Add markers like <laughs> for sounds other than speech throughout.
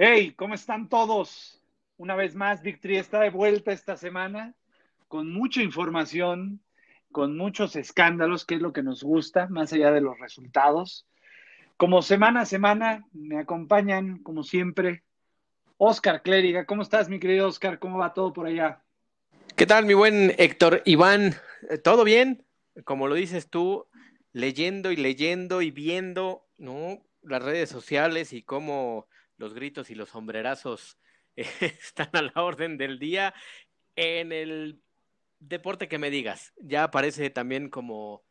Hey, ¿cómo están todos? Una vez más, Victory está de vuelta esta semana con mucha información, con muchos escándalos, que es lo que nos gusta, más allá de los resultados. Como semana a semana me acompañan, como siempre, Oscar Clériga. ¿Cómo estás, mi querido Oscar? ¿Cómo va todo por allá? ¿Qué tal, mi buen Héctor Iván? ¿Todo bien? Como lo dices tú, leyendo y leyendo y viendo, ¿no? Las redes sociales y cómo los gritos y los sombrerazos <laughs> están a la orden del día en el deporte que me digas. Ya aparece también como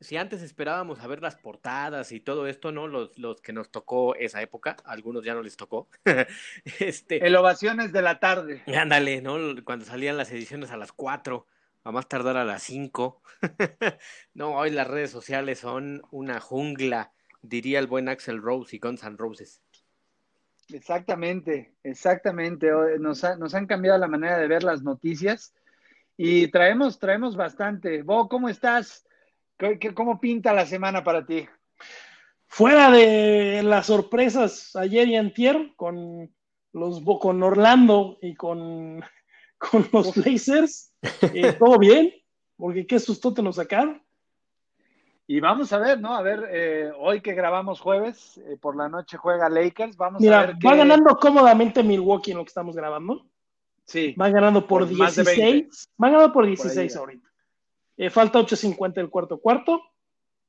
si antes esperábamos a ver las portadas y todo esto, ¿no? Los, los que nos tocó esa época, algunos ya no les tocó. <laughs> este, El ovaciones de la tarde. Ándale, ¿no? Cuando salían las ediciones a las 4, a más tardar a las 5. <laughs> no, hoy las redes sociales son una jungla, diría el buen Axel Rose y Guns N' Roses. Exactamente, exactamente. Nos, nos han cambiado la manera de ver las noticias y traemos, traemos bastante. Bo, ¿cómo estás? ¿Cómo pinta la semana para ti? Fuera de las sorpresas ayer y antier con los con Orlando y con, <laughs> con los Blazers, <laughs> eh, todo bien, porque qué susto te nos sacaron. Y vamos a ver, ¿no? A ver, eh, hoy que grabamos jueves, eh, por la noche juega Lakers, vamos a ver. Va ganando cómodamente Milwaukee en lo que estamos grabando. Sí. Va ganando por, 16. Va ganando por 16 ahorita. Eh, falta 8.50 el cuarto cuarto.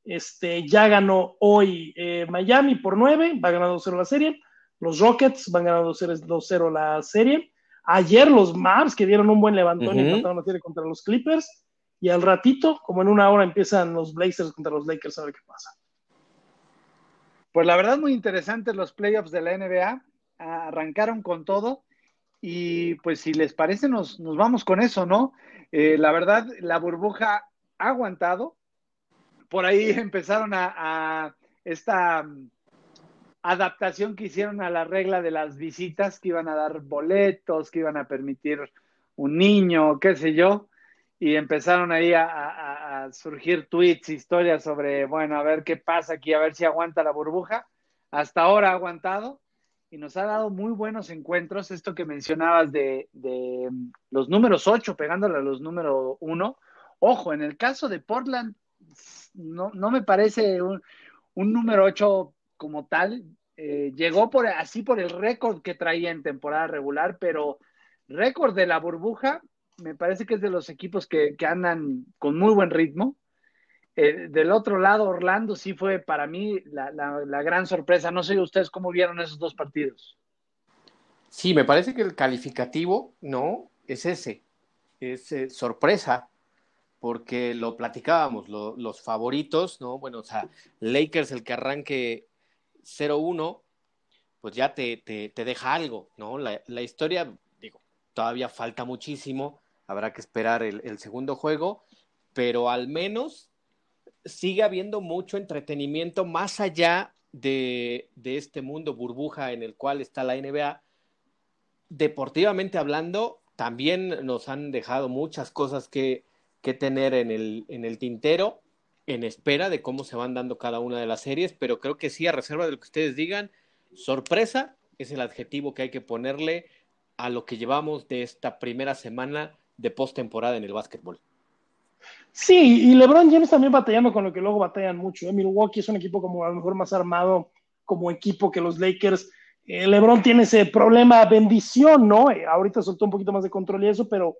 Este, ya ganó hoy Miami por 9, va ganando 2-0 la serie. Los Rockets van ganando 2-0 la serie. Ayer los Mavs, que dieron un buen levantón y empataron la serie contra los Clippers y al ratito, como en una hora, empiezan los Blazers contra los Lakers a qué pasa. Pues la verdad, muy interesantes los playoffs de la NBA. Arrancaron con todo. Y pues si les parece, nos, nos vamos con eso, ¿no? Eh, la verdad, la burbuja ha aguantado. Por ahí <laughs> empezaron a, a esta mm, adaptación que hicieron a la regla de las visitas, que iban a dar boletos, que iban a permitir un niño, qué sé yo y empezaron ahí a, surgir tweets, historias sobre, bueno, a ver qué pasa aquí, a ver si aguanta la burbuja. Hasta ahora ha aguantado y nos ha dado muy buenos encuentros. Esto que mencionabas de, los números 8 pegándole a los números 1. Ojo, en el caso de Portland, no, no me parece un, número 8 como tal. Eh, llegó por así por el récord que traía en temporada regular, pero récord de la burbuja me parece que es de los equipos que, andan con muy buen ritmo. Eh, del otro lado, Orlando sí fue para mí la, gran sorpresa. No sé ustedes cómo vieron esos dos partidos. Sí, me parece que el calificativo, ¿no? Es ese, es eh, sorpresa, porque lo platicábamos, los favoritos, ¿no? Bueno, o sea, Lakers, el que arranque 0-1, pues ya te, te, deja algo, ¿no? La, la historia, digo, todavía falta muchísimo, habrá que esperar el, segundo juego, pero al menos sigue habiendo mucho entretenimiento más allá de, este mundo burbuja en el cual está la NBA. Deportivamente hablando, también nos han dejado muchas cosas que, tener en el tintero, en espera de cómo se van dando cada una de las series, pero creo que sí, a reserva de lo que ustedes digan, sorpresa es el adjetivo que hay que ponerle a lo que llevamos de esta primera semana de postemporada en el básquetbol. Sí, y LeBron James también batallando con lo que luego batallan mucho. ¿eh? Milwaukee es un equipo como a lo mejor más armado como equipo que los Lakers. Eh, LeBron tiene ese problema bendición, ¿no? Eh, ahorita soltó un poquito más de control y eso, pero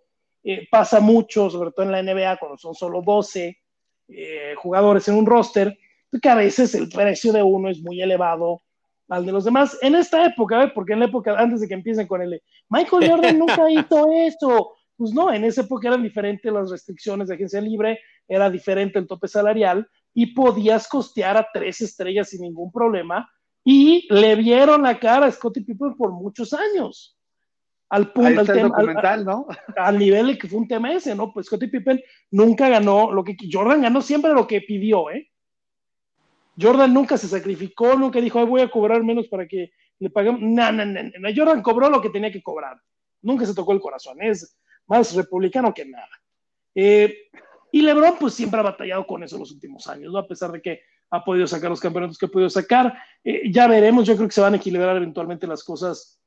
pasa mucho, sobre todo en la NBA, cuando son solo 12 jugadores en un roster, que a veces el precio de uno es muy elevado al de los demás. En esta época, porque en la época antes de que empiecen con el Michael Jordan nunca <laughs> hizo eso, pues no, en esa época eran diferentes las restricciones de agencia libre, era diferente el tope salarial y podías costear a tres estrellas sin ningún problema y le vieron la cara a Scottie Pippen por muchos años. Al punto, al, documental, ¿no? <laughs> al nivel de que fue un tema ese, ¿no? Pues Scottie Pippen nunca ganó lo que Jordan ganó siempre lo que pidió, ¿eh? Jordan nunca se sacrificó, nunca dijo, voy a cobrar menos para que le paguemos. No, no, no, no. Jordan cobró lo que tenía que cobrar. Nunca se tocó el corazón. Es, más republicano que nada. Eh, y LeBron, pues siempre ha batallado con eso los últimos años, ¿no? A pesar de que ha podido sacar los campeonatos que ha podido sacar. Eh, ya veremos, yo creo que se van a equilibrar eventualmente las cosas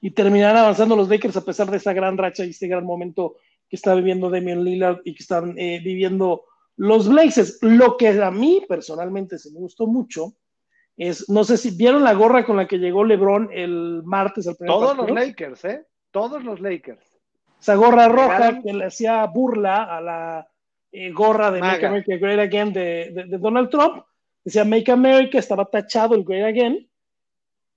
y terminarán avanzando los Lakers a pesar de esa gran racha y este gran momento que está viviendo Damian Lillard y que están eh, viviendo los Blazers. Lo que a mí personalmente se me gustó mucho es, no sé si vieron la gorra con la que llegó LeBron el martes al primer Todos los Lakers, ¿eh? Todos los Lakers. Esa gorra roja que le hacía burla a la eh, gorra de Make America Great Again de, de, Donald Trump. Decía Make America, estaba tachado el Great Again.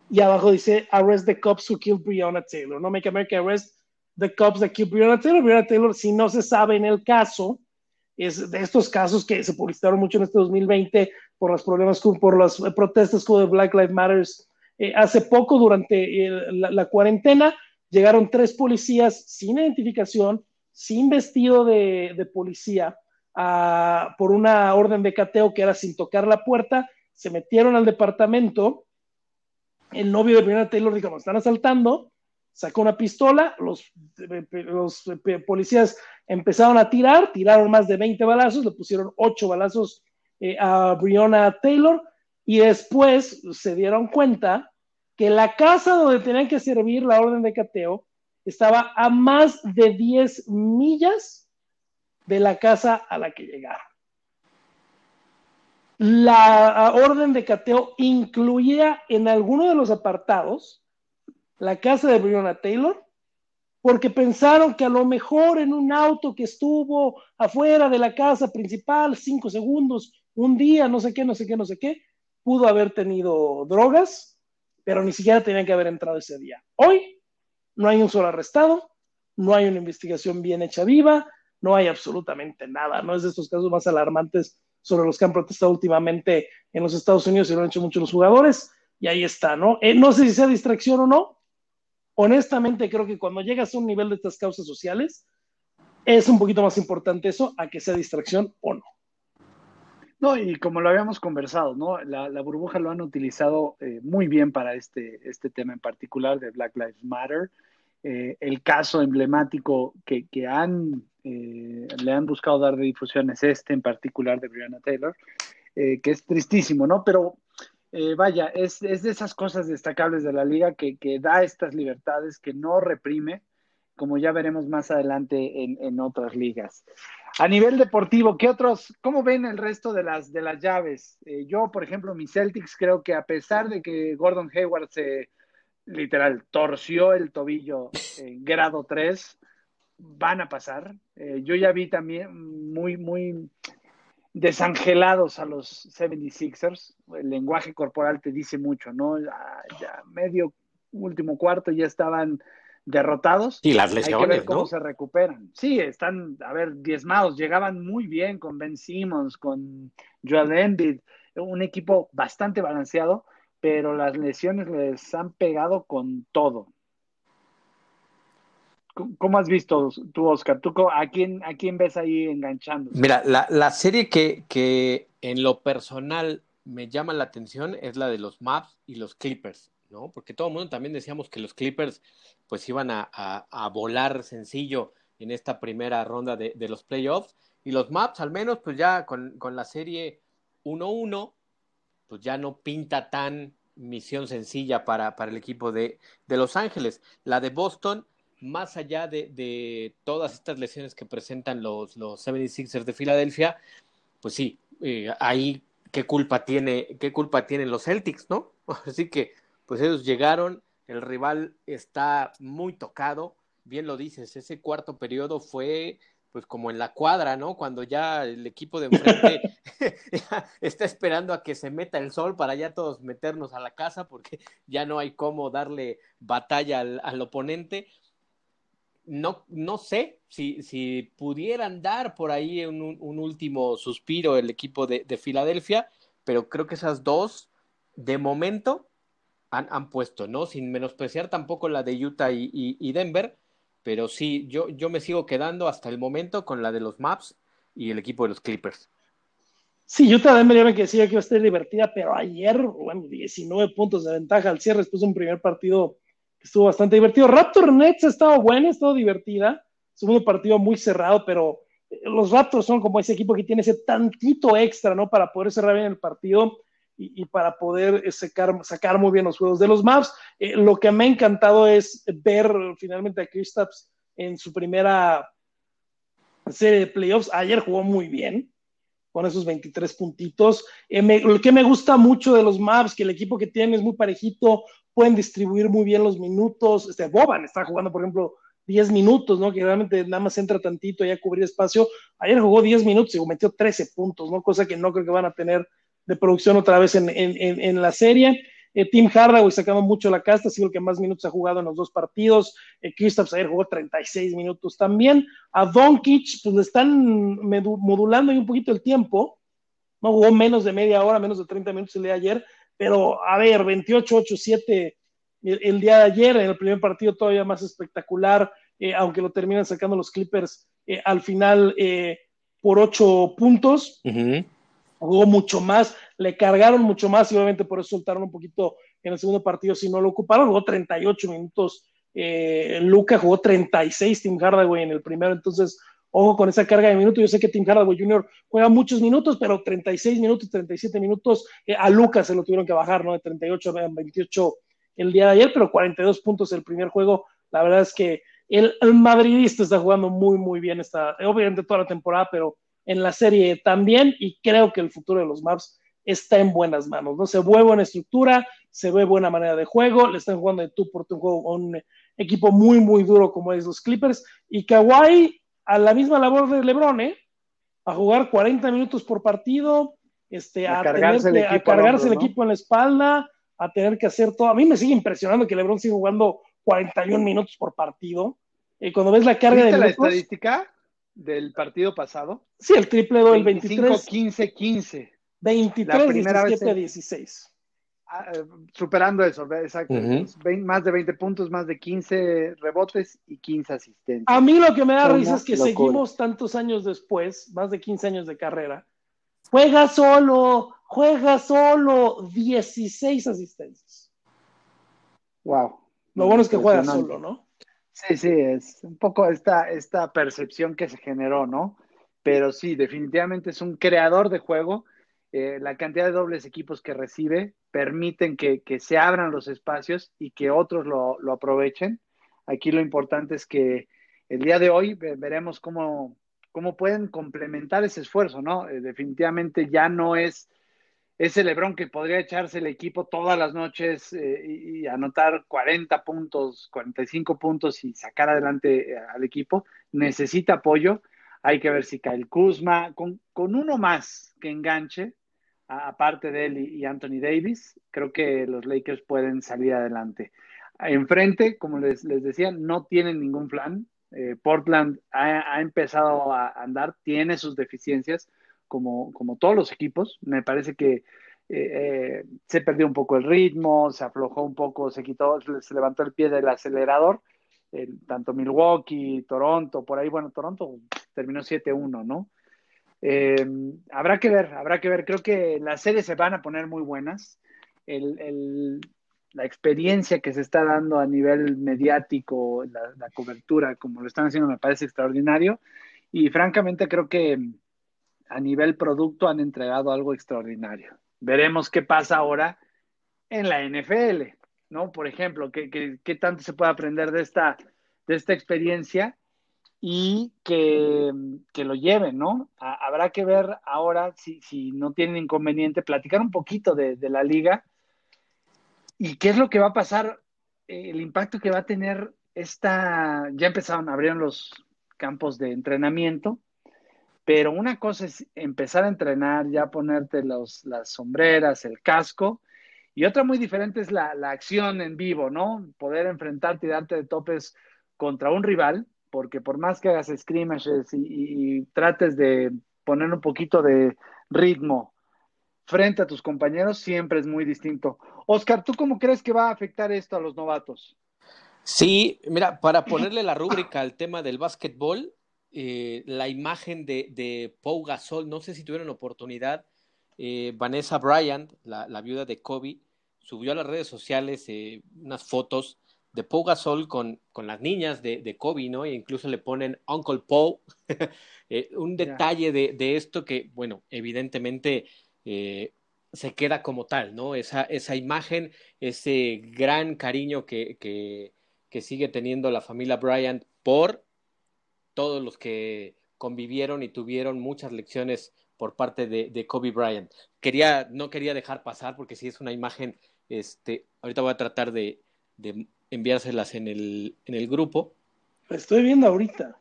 Y abajo dice Arrest the cops who killed Breonna Taylor. No Make America Arrest the cops that killed Breonna Taylor. Breonna Taylor, si no se sabe en el caso, es de estos casos que se publicitaron mucho en este 2020 por los problemas, por las protestas con Black Lives Matter. Eh, hace poco, durante la, cuarentena, llegaron tres policías sin identificación, sin vestido de, policía, por una orden de cateo que era sin tocar la puerta, se metieron al departamento. El novio de Brianna Taylor dijo: Nos están asaltando. Sacó una pistola, los, policías empezaron a tirar, tiraron más de 20 balazos, le pusieron 8 balazos eh, a Breonna Taylor y después se dieron cuenta que la casa donde tenían que servir la orden de cateo estaba a más de 10 millas de la casa a la que llegaron. La orden de cateo incluía en alguno de los apartados la casa de Breonna Taylor, porque pensaron que a lo mejor en un auto que estuvo afuera de la casa principal, cinco segundos, un día, no sé qué, no sé qué, no sé qué, pudo haber tenido drogas, pero ni siquiera tenían que haber entrado ese día. Hoy no hay un solo arrestado, no hay una investigación bien hecha viva, no hay absolutamente nada, no es de estos casos más alarmantes sobre los que han protestado últimamente en los Estados Unidos y lo han hecho muchos los jugadores, y ahí está, ¿no? Eh, no sé si sea distracción o no, honestamente creo que cuando llegas a un nivel de estas causas sociales, es un poquito más importante eso a que sea distracción o no. No, y como lo habíamos conversado, ¿no? La, burbuja lo han utilizado eh, muy bien para este, este tema en particular de Black Lives Matter. Eh, el caso emblemático que, que han, eh, le han buscado dar de difusión es este en particular de Brianna Taylor, que es tristísimo, ¿no? Pero eh, vaya, es, de esas cosas destacables de la liga que, da estas libertades, que no reprime, como ya veremos más adelante en, otras ligas. A nivel deportivo, ¿qué otros, cómo ven el resto de las, de las llaves? Eh, yo, por ejemplo, mi Celtics creo que a pesar de que Gordon Hayward se literal torció el tobillo en grado 3, van a pasar. Eh, yo ya vi también muy, muy desangelados a los 76ers. El lenguaje corporal te dice mucho, ¿no? Ya, medio último cuarto ya estaban derrotados. Y las lesiones, Hay que ver cómo se recuperan. Sí, están, a ver, diezmados. Llegaban muy bien con Ben Simmons, con Joel Embiid, un equipo bastante balanceado, pero las lesiones les han pegado con todo. ¿Cómo has visto tú, Oscar? ¿Tú a, quién, ¿A quién ves ahí enganchando? Mira, la, serie que, que, en lo personal me llama la atención es la de los Maps y los Clippers, ¿no? Porque todo el mundo también decíamos que los Clippers pues iban a, volar sencillo en esta primera ronda de, los playoffs y los Maps al menos pues ya con, la serie 1-1 pues ya no pinta tan misión sencilla para, para el equipo de, de Los Ángeles. La de Boston más allá de, todas estas lesiones que presentan los, los 76ers de Filadelfia, pues sí, eh, ahí qué culpa tiene, qué culpa tienen los Celtics, ¿no? <laughs> Así que, pues ellos llegaron, el rival está muy tocado, bien lo dices, ese cuarto periodo fue pues como en la cuadra, ¿no? Cuando ya el equipo de enfrente <laughs> <laughs> está esperando a que se meta el sol para ya todos meternos a la casa porque ya no hay cómo darle batalla al, al oponente no, no sé si, si pudieran dar por ahí un, un último suspiro el equipo de, Filadelfia, pero creo que esas dos, de momento, han, han, puesto, ¿no? Sin menospreciar tampoco la de Utah y, Denver, pero sí, yo, yo me sigo quedando hasta el momento con la de los Maps y el equipo de los Clippers. Sí, Utah Denver ya me decía que iba a estar divertida, pero ayer, bueno, 19 puntos de ventaja al cierre después de un primer partido estuvo bastante divertido. Raptor Nets ha estado buena, ha estado divertida. Segundo partido muy cerrado, pero los Raptors son como ese equipo que tiene ese tantito extra, ¿no? Para poder cerrar bien el partido y, para poder sacar, sacar muy bien los juegos de los Mavs. Eh, lo que me ha encantado es ver finalmente a Kristaps en su primera serie de playoffs. Ayer jugó muy bien con esos 23 puntitos. Eh, lo que me gusta mucho de los Mavs, que el equipo que tienen es muy parejito, pueden distribuir muy bien los minutos. Este, Boban está jugando, por ejemplo, 10 minutos, ¿no? Que realmente nada más entra tantito ya a cubrir espacio. Ayer jugó 10 minutos y metió 13 puntos, ¿no? Cosa que no creo que van a tener de producción otra vez en, en, en la serie. Eh, Tim Hardaway sacando mucho la casta, ha sido el que más minutos ha jugado en los dos partidos. Eh, Kristaps ayer jugó 36 minutos también. A Doncic, pues le están modulando ahí un poquito el tiempo. No jugó menos de media hora, menos de 30 minutos el día de ayer. Pero, a ver, 28, 8, 7 el, día de ayer, en el primer partido todavía más espectacular, eh, aunque lo terminan sacando los Clippers eh, al final eh, por 8 puntos. Jugó mucho más, le cargaron mucho más y obviamente por eso soltaron un poquito en el segundo partido si no lo ocuparon. Jugó 38 minutos. Luca jugó 36, Tim Hardaway en el primero, entonces ojo con esa carga de minutos. Yo sé que Tim Hardaway Jr. juega muchos minutos, pero 36 minutos, 37 minutos, a Luca se lo tuvieron que bajar, ¿no? De 38 a 28 el día de ayer, pero 42 puntos el primer juego. La verdad es que el, madridista está jugando muy, muy bien, está, obviamente toda la temporada, pero en la serie también, y creo que el futuro de los Maps está en buenas manos, ¿no? Se ve buena estructura, se ve buena manera de juego, le están jugando de tú por tu juego a un equipo muy, muy duro como es los Clippers, y Kawhi a la misma labor de LeBron, ¿eh? A jugar 40 minutos por partido, este, a, cargarse, el, equipo, a cargarse el equipo en la espalda, a tener que hacer todo. A mí me sigue impresionando que LeBron siga jugando 41 minutos por partido. Y cuando ves la carga de la estadística del partido pasado? Sí, el triple do, el 23. 15, 15. 23, 17, 16. superando eso, exacto. más de 20 puntos, más de 15 rebotes y 15 asistencias. A mí lo que me da risa es que seguimos tantos años después, más de 15 años de carrera. Juega solo, juega solo 16 asistencias. Wow. Lo bueno es que juega solo, ¿no? Sí, sí, es un poco esta, esta percepción que se generó, ¿no? Pero sí, definitivamente es un creador de juego. Eh, la cantidad de dobles equipos que recibe permiten que, se abran los espacios y que otros lo, aprovechen. Aquí lo importante es que el día de hoy veremos cómo, cómo pueden complementar ese esfuerzo, ¿no? Eh, definitivamente ya no es ese Lebron que podría echarse el equipo todas las noches eh, y, anotar 40 puntos, 45 puntos y sacar adelante eh, al equipo, necesita apoyo. Hay que ver si Kyle Kuzma, con, uno más que enganche, aparte de él y, Anthony Davis, creo que los Lakers pueden salir adelante. Enfrente, como les, decía, no tienen ningún plan. Eh, Portland ha, ha empezado a andar, tiene sus deficiencias, como, como todos los equipos. Me parece que eh, eh, se perdió un poco el ritmo, se aflojó un poco, se quitó, se levantó el pie del acelerador. tanto Milwaukee, Toronto, por ahí, bueno, Toronto terminó 7-1, ¿no? Eh, habrá que ver, habrá que ver. Creo que las series se van a poner muy buenas. la experiencia que se está dando a nivel mediático, la, la, cobertura, como lo están haciendo, me parece extraordinario. Y francamente creo que a nivel producto han entregado algo extraordinario. Veremos qué pasa ahora en la NFL, ¿no? Por ejemplo, qué, tanto se puede aprender de esta, de esta experiencia y que, lo lleven, ¿no? habrá que ver ahora, si, si, no tienen inconveniente, platicar un poquito de, de, la liga y qué es lo que va a pasar, el impacto que va a tener esta, ya empezaron, abrieron los campos de entrenamiento, pero una cosa es empezar a entrenar, ya ponerte los, las sombreras, el casco, y otra muy diferente es la, acción en vivo, ¿no? Poder enfrentarte y darte de topes contra un rival, porque por más que hagas scrimmages y, y trates de poner un poquito de ritmo frente a tus compañeros, siempre es muy distinto. Oscar, ¿tú cómo crees que va a afectar esto a los novatos? Sí, mira, para ponerle la rúbrica al tema del básquetbol, eh, la imagen de, de Pau Gasol, no sé si tuvieron oportunidad, eh, Vanessa Bryant, la, viuda de Kobe, subió a las redes sociales eh, unas fotos de Pau Gasol con, con las niñas de, de, Kobe, ¿no? E incluso le ponen Uncle Paul. <laughs> Eh, un detalle de, de, esto que, bueno, evidentemente se queda como tal, ¿no? Esa, esa imagen, ese gran cariño que, que, que sigue teniendo la familia Bryant por todos los que convivieron y tuvieron muchas lecciones por parte de, de, Kobe Bryant. Quería, no quería dejar pasar porque sí es una imagen, este, ahorita voy a tratar de, de enviárselas en el, en el grupo. estoy viendo ahorita.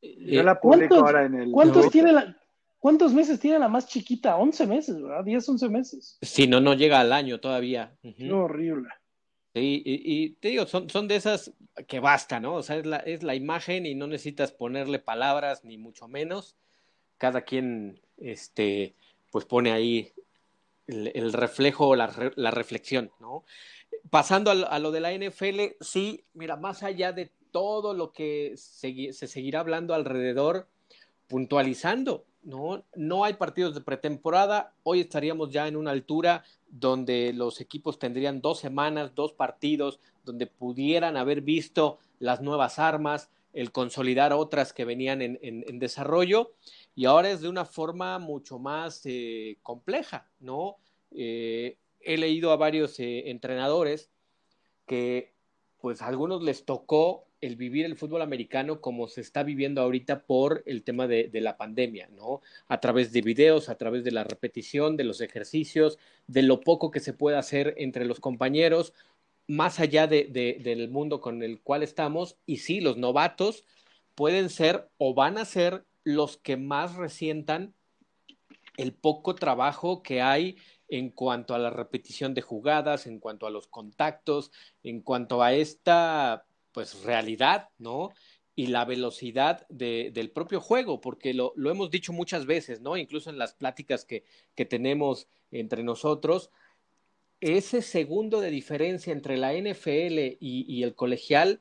Yo la publico ahora en el. ¿cuántos, tiene la, ¿Cuántos meses tiene la más chiquita? 11 meses, ¿verdad? 10, 11 meses. Sí, no, no llega al año todavía. Uh -huh. Qué horrible. Sí, y, te digo, son, son de esas que basta, ¿no? O sea, es la, es la imagen y no necesitas ponerle palabras, ni mucho menos. Cada quien, este, pues pone ahí el, reflejo, la, la reflexión, ¿no? Pasando a, lo de la NFL, sí, mira, más allá de todo lo que se seguirá hablando alrededor, puntualizando, ¿no? No hay partidos de pretemporada, hoy estaríamos ya en una altura donde los equipos tendrían dos semanas, dos partidos, donde pudieran haber visto las nuevas armas, el consolidar otras que venían en, desarrollo, y ahora es de una forma mucho más eh, compleja, ¿no? Eh, he leído a varios eh, entrenadores que pues a algunos les tocó el vivir el fútbol americano como se está viviendo ahorita por el tema de, la pandemia, ¿no? A través de videos, a través de la repetición, de los ejercicios, de lo poco que se puede hacer entre los compañeros, más allá de, del mundo con el cual estamos. Y sí, los novatos pueden ser o van a ser los que más resientan el poco trabajo que hay en cuanto a la repetición de jugadas, en cuanto a los contactos, en cuanto a esta pues realidad, ¿no? Y la velocidad de, del propio juego, porque lo, lo, hemos dicho muchas veces, ¿no? Incluso en las pláticas que, que tenemos entre nosotros, ese segundo de diferencia entre la NFL y, el colegial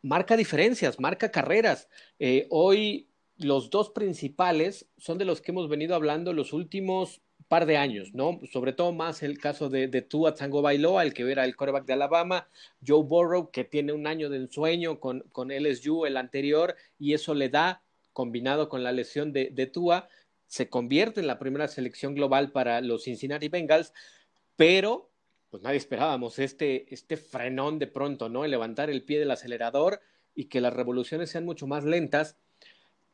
marca diferencias, marca carreras. Eh, hoy los dos principales son de los que hemos venido hablando los últimos par de años, ¿no? Sobre todo más el caso de, de Tua Tango Bailoa, el que era el quarterback de Alabama, Joe Burrow, que tiene un año de ensueño con, con LSU, el anterior, y eso le da, combinado con la lesión de, de Tua, se convierte en la primera selección global para los Cincinnati Bengals, pero pues nadie esperábamos este, este frenón de pronto, ¿no? El levantar el pie del acelerador y que las revoluciones sean mucho más lentas.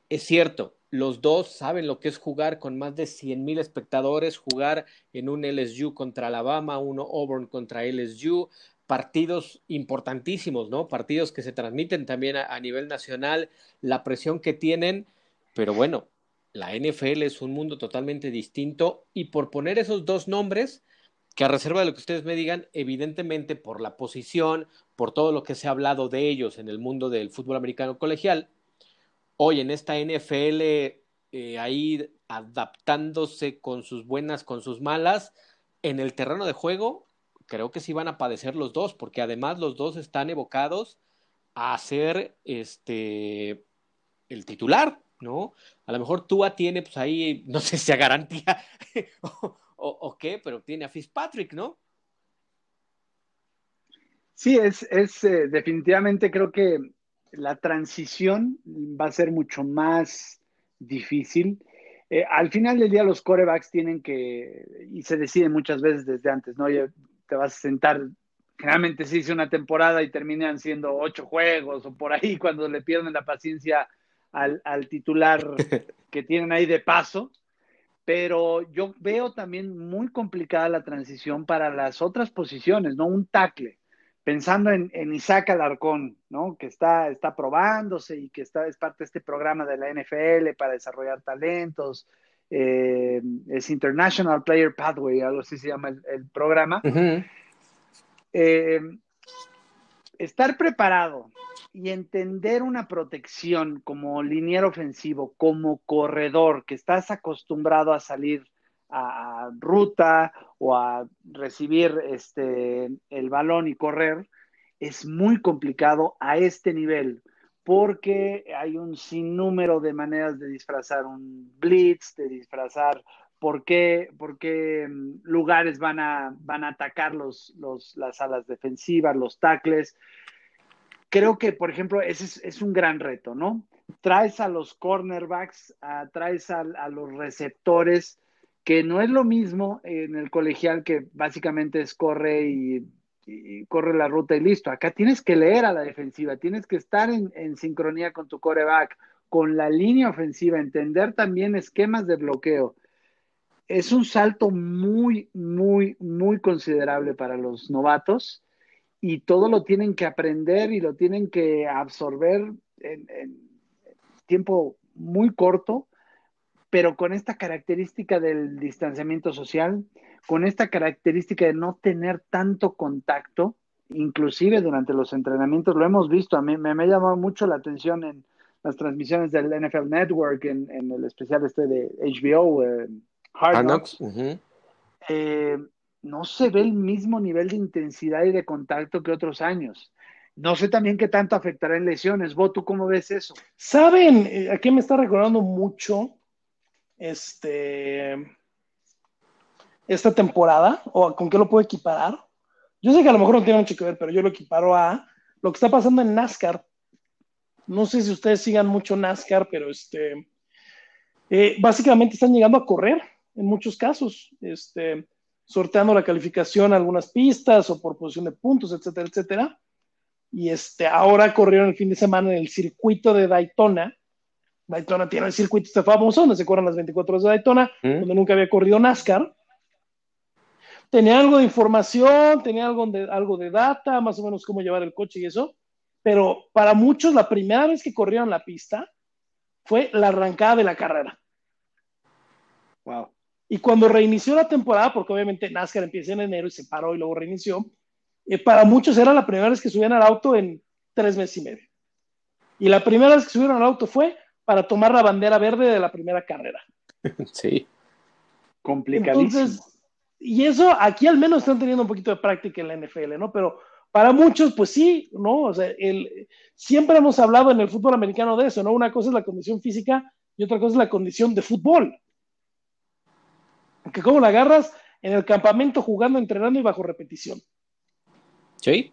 Es cierto, los dos saben lo que es jugar con más de 100 mil espectadores, jugar en un LSU contra Alabama, uno Auburn contra LSU, partidos importantísimos, ¿no? Partidos que se transmiten también a, nivel nacional, la presión que tienen, pero bueno, la NFL es un mundo totalmente distinto y por poner esos dos nombres, que a reserva de lo que ustedes me digan, evidentemente por la posición, por todo lo que se ha hablado de ellos en el mundo del fútbol americano colegial, hoy en esta NFL eh, ahí adaptándose con sus buenas, con sus malas, en el terreno de juego, creo que sí van a padecer los dos, porque además los dos están evocados a ser este el titular, ¿no? A lo mejor Tua tiene, pues ahí, <laughs> no sé si a garantía <laughs> o, qué, pero tiene a Fitzpatrick, ¿no? Sí, es, es eh, definitivamente creo que la transición va a ser mucho más difícil. Eh, al final del día los corebacks tienen que, y se decide muchas veces desde antes, ¿no? Oye, te vas a sentar, generalmente se hizo una temporada y terminan siendo ocho juegos o por ahí cuando le pierden la paciencia al, al titular <laughs> que tienen ahí de paso. Pero yo veo también muy complicada la transición para las otras posiciones, ¿no? Un tackle pensando en, en, Isaac Alarcón, ¿no? Que está, está probándose y que está, es parte de este programa de la NFL para desarrollar talentos. Eh, es International Player Pathway, algo así se llama el, el programa. Uh -huh. eh, estar preparado y entender una protección como liniero ofensivo, como corredor, que estás acostumbrado a salir a ruta o a recibir este, el balón y correr, es muy complicado a este nivel porque hay un sinnúmero de maneras de disfrazar un blitz, de disfrazar por qué, por qué mm, lugares van a, van a atacar los, los, las alas defensivas, los tackles. creo que, por ejemplo, ese es, un gran reto, ¿no? Traes a los cornerbacks, a, traes a, los receptores, que no es lo mismo en el colegial que básicamente es corre y, corre la ruta y listo. Acá tienes que leer a la defensiva, tienes que estar en, sincronía con tu coreback, con la línea ofensiva, entender también esquemas de bloqueo. Es un salto muy, muy, muy considerable para los novatos y todo lo tienen que aprender y lo tienen que absorber en tiempo muy corto, pero con esta característica del distanciamiento social, con esta característica de no tener tanto contacto, inclusive durante los entrenamientos, lo hemos visto, a mí me, me ha llamado mucho la atención en las transmisiones del NFL Network, en, en el especial este de HBO, eh, Hard Knocks. Uh -huh. eh, no se ve el mismo nivel de intensidad y de contacto que otros años. No sé también qué tanto afectará en lesiones. Vos, ¿tú cómo ves eso? ¿Saben eh, a qué me está recordando mucho este, esta temporada? ¿O con qué lo puedo equiparar? Yo sé que a lo mejor no tiene mucho que ver, pero yo lo equiparo a lo que está pasando en NASCAR. No sé si ustedes sigan mucho NASCAR, pero este, eh, básicamente están llegando a correr en muchos casos. Este, sorteando la calificación a algunas pistas o por posición de puntos, etcétera, etcétera. Y este, ahora corrieron el fin de semana en el circuito de Daytona. Daytona tiene el circuito este famoso donde se corren las 24 horas de Daytona, ¿Mm? donde nunca había corrido NASCAR. Tenía algo de información, tenía algo de, algo de data, más o menos cómo llevar el coche y eso, pero para muchos la primera vez que corrieron la pista fue la arrancada de la carrera. Wow. Y cuando reinició la temporada, porque obviamente NASCAR empieza en enero y se paró y luego reinició, eh, para muchos era la primera vez que subían al auto en tres meses y medio. Y la primera vez que subieron al auto fue para tomar la bandera verde de la primera carrera. <laughs> Sí. Complicadísimo. Entonces, y eso aquí al menos están teniendo un poquito de práctica en la NFL, ¿no? Pero para muchos, pues sí, ¿no? O sea, el, siempre hemos hablado en el fútbol americano de eso, ¿no? Una cosa es la condición física y otra cosa es la condición de fútbol que cómo la agarras en el campamento jugando, entrenando y bajo repetición. Sí.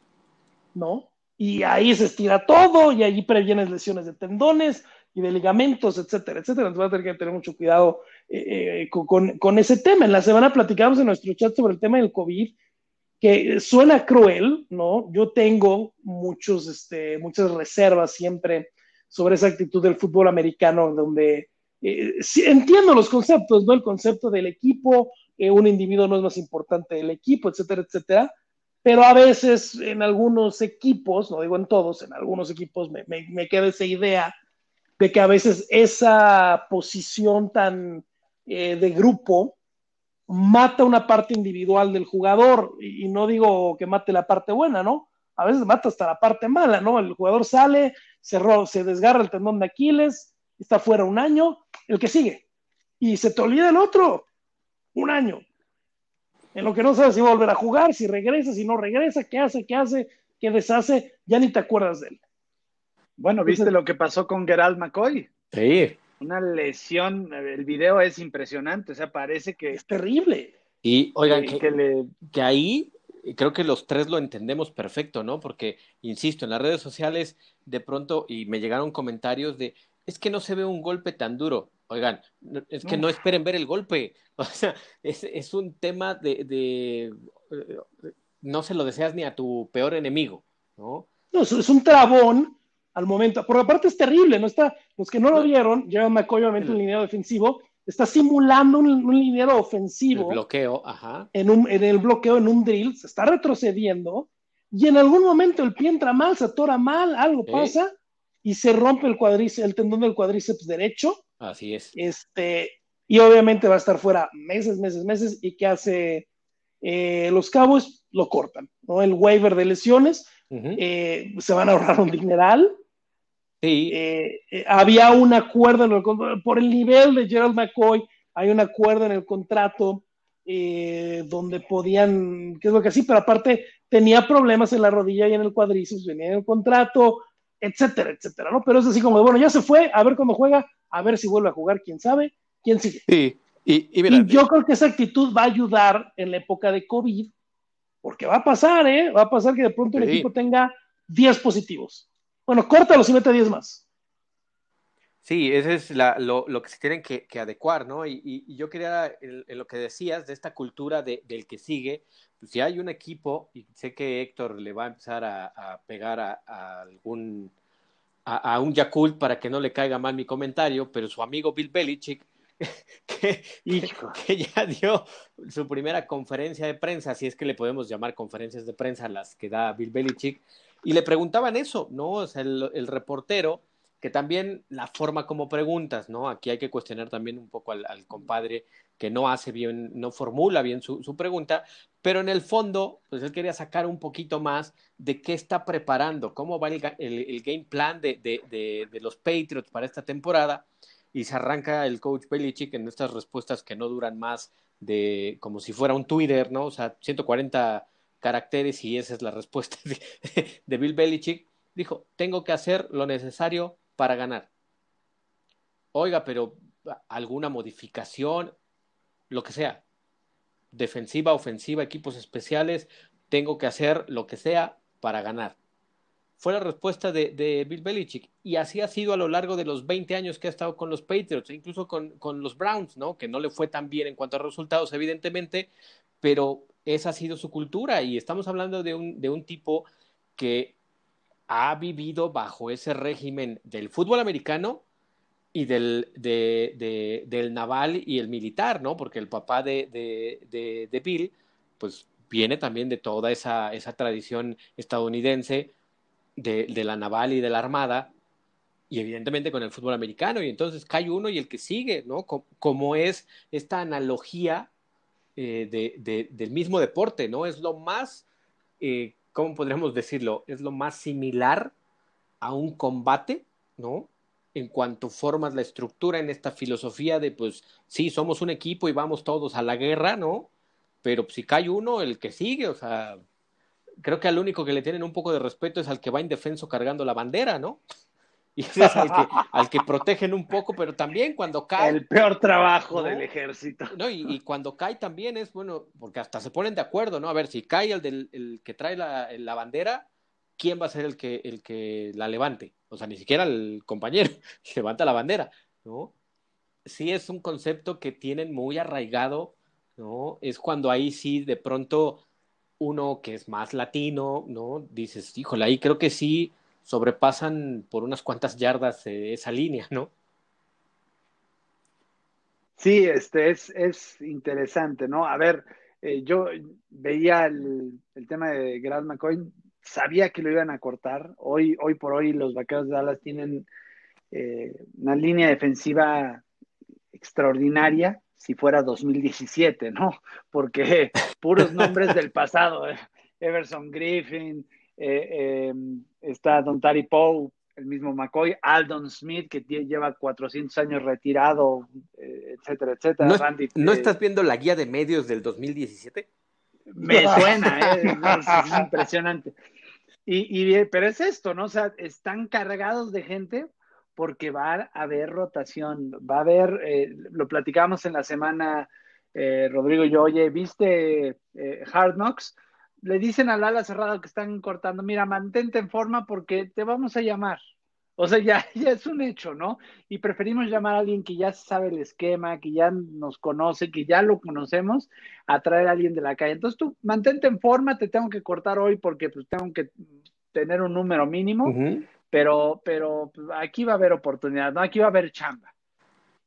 ¿No? Y ahí se estira todo y allí previenes lesiones de tendones y de ligamentos, etcétera, etcétera. Entonces vas a tener que tener mucho cuidado eh, eh, con, ese tema. En la semana platicamos en nuestro chat sobre el tema del COVID, que suena cruel, ¿no? Yo tengo muchos, este, muchas reservas siempre sobre esa actitud del fútbol americano, donde eh, sí, entiendo los conceptos, ¿no? El concepto del equipo, eh, un individuo no es más importante del equipo, etcétera, etcétera. Pero a veces en algunos equipos, no digo en todos, en algunos equipos me, me, me queda esa idea de que a veces esa posición tan eh, de grupo mata una parte individual del jugador. Y, no digo que mate la parte buena, ¿no? A veces mata hasta la parte mala, ¿no? El jugador sale, se, se desgarra el tendón de Aquiles, está fuera un año, el que sigue. Y se te olvida el otro, un año. En lo que no sabes si volver a jugar, si regresa, si no regresa, qué hace, qué hace, qué deshace, ya ni te acuerdas de él. Bueno, ¿viste Entonces, lo que pasó con Gerald McCoy? Sí. Una lesión, el video es impresionante, o sea, parece que... Es terrible. Y oigan, que, que, le... que ahí creo que los tres lo entendemos perfecto, ¿no? Porque, insisto, en las redes sociales de pronto, y me llegaron comentarios de, es que no se ve un golpe tan duro. Oigan, es que no, no esperen ver el golpe. <laughs> O sea, es, es un tema de, de, no se lo deseas ni a tu peor enemigo, ¿no? No, es un trabón al momento. Por aparte es terrible, ¿no? Está, los que no lo vieron, Gerald McCoy, obviamente, un lineado defensivo, está simulando un, un lineado ofensivo. El bloqueo, ajá. En, un, en el bloqueo, en un drill, se está retrocediendo, y en algún momento el pie entra mal, se atora mal, algo pasa, y se rompe el cuadríceps, el tendón del cuadríceps derecho. Así es. Este, y obviamente va a estar fuera meses, meses, meses. ¿Y qué hace eh, los cabos? Lo cortan, ¿no? El waiver de lesiones, uh -huh. eh, se van a ahorrar un dineral. Sí. Eh, había un acuerdo el, por el nivel de Gerald McCoy, hay un acuerdo en el contrato eh, donde podían, qué es lo que sí, pero aparte tenía problemas en la rodilla y en el cuadríceps, venía en el contrato, etcétera, etcétera, ¿no? Pero es así como, bueno, ya se fue, a ver cuándo juega, a ver si vuelve a jugar, quién sabe, quién sigue. Sí, y, y, mira, y yo creo que esa actitud va a ayudar en la época de COVID, porque va a pasar, ¿eh? Va a pasar que de pronto sí. el equipo tenga 10 positivos. Bueno, córtalos y mete 10 más. Sí, ese es lo, que se tienen que, adecuar, ¿no? Y, yo quería, en, lo que decías, de esta cultura del que sigue, pues si hay un equipo, y sé que Héctor le va a empezar a, pegar a, algún, a, un Yakult para que no le caiga mal mi comentario, pero su amigo Bill Belichick, <laughs> que, que, ya dio su primera conferencia de prensa, si es que le podemos llamar conferencias de prensa las que da Bill Belichick, y le preguntaban eso, ¿no? O sea, el reportero que también la forma como preguntas, ¿no? Aquí hay que cuestionar también un poco al, compadre que no hace bien, no formula bien su, pregunta, pero en el fondo, pues él quería sacar un poquito más de qué está preparando, cómo va el, game plan de, de, los Patriots para esta temporada, y se arranca el coach Belichick en estas respuestas que no duran más de como si fuera un Twitter, ¿no? O sea, 140 caracteres y esa es la respuesta <laughs> de Bill Belichick. Dijo, tengo que hacer lo necesario para ganar. Oiga, pero alguna modificación, lo que sea, defensiva, ofensiva, equipos especiales, tengo que hacer lo que sea para ganar. Fue la respuesta de, Bill Belichick. Y así ha sido a lo largo de los 20 años que ha estado con los Patriots, incluso con, con los Browns, ¿no? Que no le fue tan bien en cuanto a resultados, evidentemente, pero esa ha sido su cultura. Y estamos hablando de un, de un tipo que ha vivido bajo ese régimen del fútbol americano y del, del naval y el militar, ¿no? Porque el papá de, de, Bill, pues viene también de toda esa, esa tradición estadounidense de, la naval y de la armada, y evidentemente con el fútbol americano, y entonces cae uno y el que sigue, ¿no? Como, es esta analogía eh, del mismo deporte, ¿no? Es lo más eh, ¿cómo podríamos decirlo? Es lo más similar a un combate, ¿no? En cuanto formas la estructura en esta filosofía de, pues, sí, somos un equipo y vamos todos a la guerra, ¿no? Pero si cae uno, el que sigue, o sea, creo que al único que le tienen un poco de respeto es al que va indefenso cargando la bandera, ¿no? <laughs> Y ese es al que, al que protegen un poco, pero también cuando cae. El peor trabajo del ejército. No, y, cuando cae también es bueno, porque hasta se ponen de acuerdo, ¿no? A ver, si cae el, del, el que trae la, la, bandera, ¿quién va a ser el que, el que la levante? O sea, ni siquiera el compañero <laughs> levanta la bandera, ¿no? Sí es un concepto que tienen muy arraigado, ¿no? Es cuando ahí sí de pronto uno que es más latino, ¿no? Dices, híjole, ahí creo que sí sobrepasan por unas cuantas yardas eh, esa línea, ¿no? Sí, este es, es interesante, ¿no? A ver, eh, yo veía el, tema de Grant McCoy, sabía que lo iban a cortar. Hoy, hoy por hoy los vaqueros de Dallas tienen eh, una línea defensiva extraordinaria si fuera 2017, ¿no? Porque puros nombres del pasado, Everson Griffin, eh, em, está Don Tari Poe, el mismo McCoy, Aldon Smith, que lleva 400 años retirado, eh, etcétera, etcétera. ¿No, eh, estás viendo la guía de medios del 2017? Me suena, es, impresionante. Y, pero es esto, ¿no? O sea, están cargados de gente porque va a haber rotación, va a haber, lo platicamos en la semana, Rodrigo y yo, oye, ¿viste Hard Knocks? Le dicen al ala cerrado que están cortando, mira, mantente en forma porque te vamos a llamar. O sea, ya, <laughs> ya es un hecho, ¿no? Y preferimos llamar a alguien que ya sabe el esquema, que ya nos conoce, que ya lo conocemos, a traer a alguien de la calle. Entonces tú mantente en forma, te tengo que cortar hoy porque pues tengo que tener un número mínimo, pero, pero pues, aquí va a haber oportunidad, ¿no? Aquí va a haber chamba.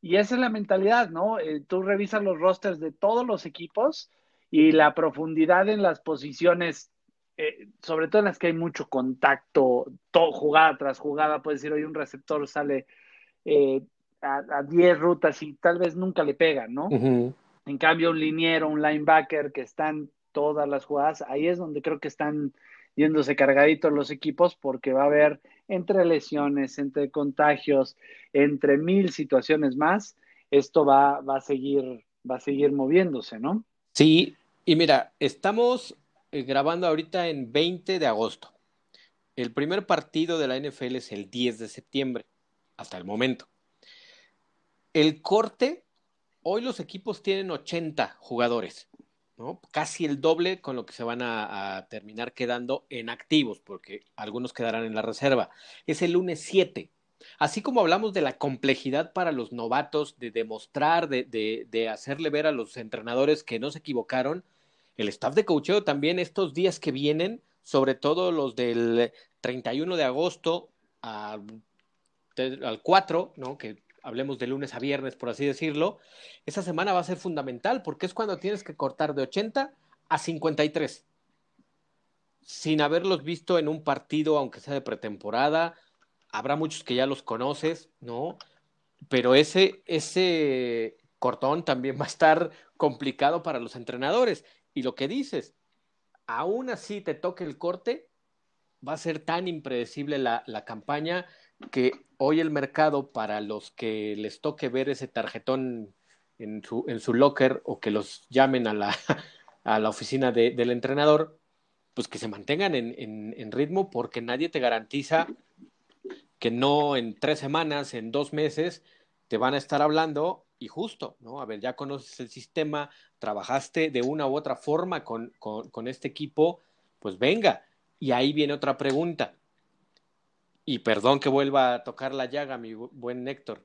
Y esa es la mentalidad, ¿no? Eh, tú revisas los rosters de todos los equipos y la profundidad en las posiciones, eh, sobre todo en las que hay mucho contacto, todo, jugada tras jugada, puedes decir, hoy un receptor sale eh, a 10 rutas y tal vez nunca le pega, ¿no? En cambio, un liniero, un linebacker que están todas las jugadas, ahí es donde creo que están yéndose cargaditos los equipos porque va a haber entre lesiones, entre contagios, entre mil situaciones más, esto va, va a seguir, va a seguir moviéndose, ¿no? Sí, y mira, estamos eh, grabando ahorita en 20 de agosto. El primer partido de la NFL es el 10 de septiembre, hasta el momento. El corte, hoy los equipos tienen 80 jugadores. ¿no? Casi el doble con lo que se van a, terminar quedando en activos, porque algunos quedarán en la reserva. Es el lunes 7. Así como hablamos de la complejidad para los novatos, de demostrar, de, de, hacerle ver a los entrenadores que no se equivocaron, el staff de coacheo también estos días que vienen, sobre todo los del 31 de agosto al 4, ¿no? que hablemos de lunes a viernes, por así decirlo, esa semana va a ser fundamental porque es cuando tienes que cortar de 80 a 53, sin haberlos visto en un partido, aunque sea de pretemporada. Habrá muchos que ya los conoces, ¿no? Pero ese, ese cortón también va a estar complicado para los entrenadores. Y lo que dices, aún así te toque el corte, va a ser tan impredecible la, la campaña que hoy el mercado para los que les toque ver ese tarjetón en su, en su locker o que los llamen a la, <laughs> a la oficina de, del entrenador, pues que se mantengan en, en, en, ritmo porque nadie te garantiza que no en tres semanas, en dos meses, te van a estar hablando y justo, ¿no? A ver, ya conoces el sistema, trabajaste de una u otra forma con, con, con este equipo, pues venga. Y ahí viene otra pregunta y perdón que vuelva a tocar la llaga, mi buen Néctor.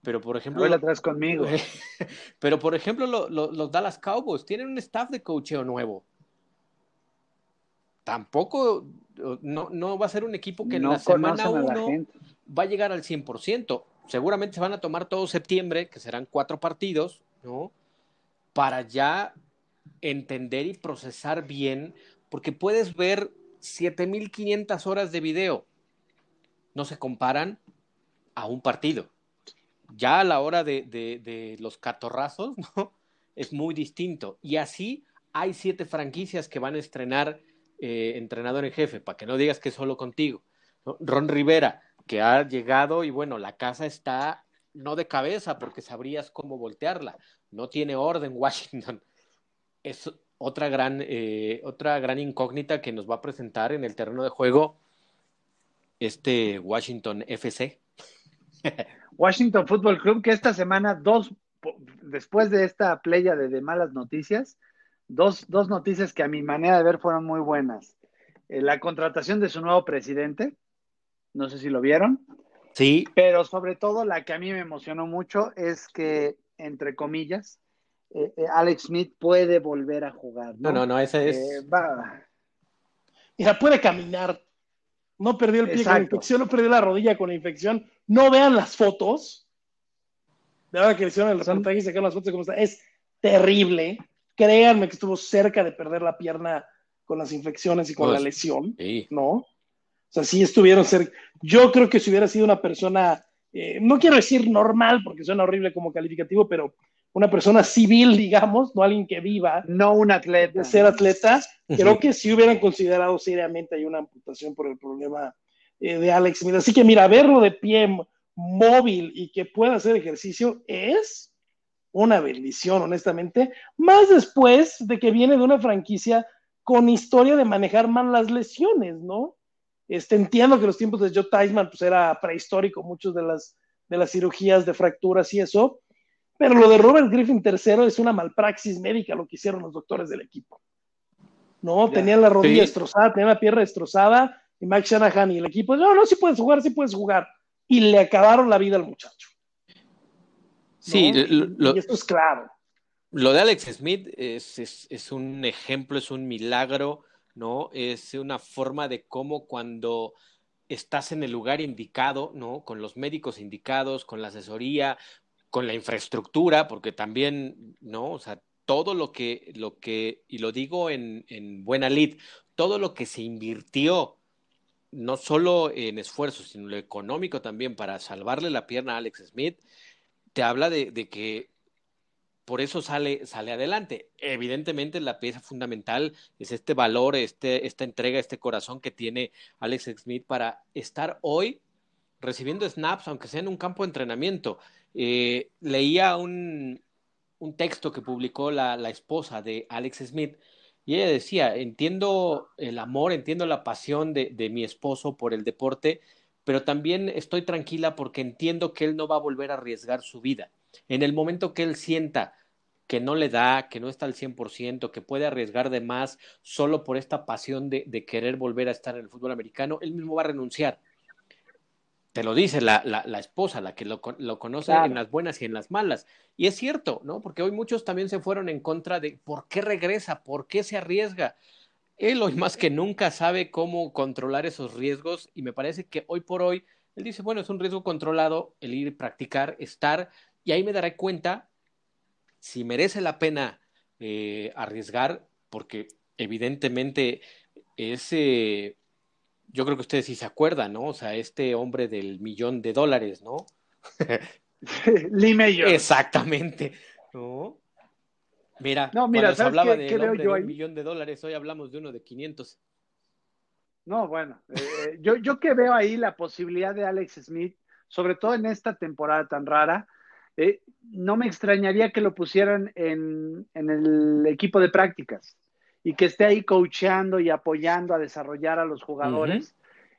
Pero por ejemplo. Vuelve atrás conmigo. <laughs> pero por ejemplo, lo, lo, los Dallas Cowboys tienen un staff de cocheo nuevo. Tampoco, no, no va a ser un equipo que en la semana uno va a llegar al 100%. Seguramente se van a tomar todo septiembre, que serán cuatro partidos, ¿no? Para ya entender y procesar bien, porque puedes ver 7500 horas de video no se comparan a un partido. Ya a la hora de, de, los catorrazos, <laughs> ¿no? Es muy distinto. Y así hay siete franquicias que van a estrenar eh, entrenador en jefe, para que no digas que es solo contigo. Ron Rivera, que ha llegado y bueno, la casa está no de cabeza porque sabrías cómo voltearla. No tiene orden <laughs> Washington. Es otra gran, eh, otra gran incógnita que nos va a presentar en el terreno de juego este Washington FC. <laughs> Washington Football Club, que esta semana, dos, después de esta playa de, malas noticias, dos, dos, noticias que a mi manera de ver fueron muy buenas. Eh, la contratación de su nuevo presidente, no sé si lo vieron. Sí. Pero sobre todo la que a mí me emocionó mucho es que, entre comillas, eh, eh, Alex Smith puede volver a jugar. No, no, no, ese es. Va... Mira, puede caminar no perdió el pie con con infección, no perdió la rodilla con infección. No vean las fotos. De ahora que hicieron el reportaje y sacaron las fotos cómo está. Es terrible. Créanme que estuvo cerca de perder la pierna con las infecciones y con la pues, lesión. ¿No? O sea, sí estuvieron cerca. Yo creo que si hubiera sido una persona, eh, no quiero decir normal, porque suena horrible como calificativo, pero una persona civil, <laughs> digamos, no alguien que viva. No un atleta. De ser atleta. Creo que si hubieran considerado seriamente hay una amputación por el problema eh, de Alex Smith. Así que mira, verlo de pie móvil y que pueda hacer ejercicio es una bendición, honestamente. Más después de que viene de una franquicia con historia de manejar mal las lesiones, ¿no? Este, entiendo que los tiempos de Joe Theismann pues era prehistórico, muchos de las, de las cirugías de fracturas y eso, pero lo de Robert Griffin III es una malpraxis médica lo que hicieron los doctores del equipo. No, tenían la rodilla destrozada, tenían la pierna destrozada, y Mike Shanahan y el equipo, no, no, sí puedes jugar, sí puedes jugar. Y le acabaron la vida al muchacho. Sí, y, esto es claro. Lo de Alex Smith es, es, es, un ejemplo, es un milagro, ¿no? Es una forma de cómo cuando estás en el lugar indicado, ¿no? Con los médicos indicados, con la asesoría, con la infraestructura, porque también, ¿no? O sea, todo lo que, lo que y lo digo en, en buena lid, todo lo que se invirtió, no solo en esfuerzos, sino lo económico también para salvarle la pierna a Alex Smith, te habla de, que por eso sale, sale adelante. Evidentemente la pieza fundamental es este valor, este, esta entrega, este corazón que tiene Alex Smith para estar hoy recibiendo snaps, aunque sea en un campo de entrenamiento. Eh, leía un, un, texto que publicó la, la, esposa de Alex Smith y ella decía, entiendo el amor, entiendo la pasión de, de mi esposo por el deporte, pero también estoy tranquila porque entiendo que él no va a volver a arriesgar su vida. En el momento que él sienta que no le da, que no está al 100%, que puede arriesgar de más solo por esta pasión de, de querer volver a estar en el fútbol americano, él mismo va a renunciar. Te lo dice la, la, la esposa, la que lo, lo conoce Claro. en las buenas y en las malas. Y es cierto, ¿no? Porque hoy muchos también se fueron en contra de por qué regresa, por qué se arriesga. Él hoy más que nunca sabe cómo controlar esos riesgos y me parece que hoy por hoy él dice, bueno, es un riesgo controlado el ir, practicar, estar y ahí me daré cuenta si merece la pena eh, arriesgar, porque evidentemente ese, yo creo que ustedes sí se acuerdan, ¿no? O sea, este hombre del millón de dólares, ¿no? <laughs> Lee Mayor. Exactamente, ¿no? Mira, No, mira, cuando se ¿sabes hablaba qué- qué veo de un millón de dólares, hoy hablamos de uno de 500. No, bueno, eh, yo, yo que veo ahí la posibilidad de Alex Smith, sobre todo en esta temporada tan rara, eh, no me extrañaría que lo pusieran en, en el equipo de prácticas y que esté ahí coacheando y apoyando a desarrollar a los jugadores.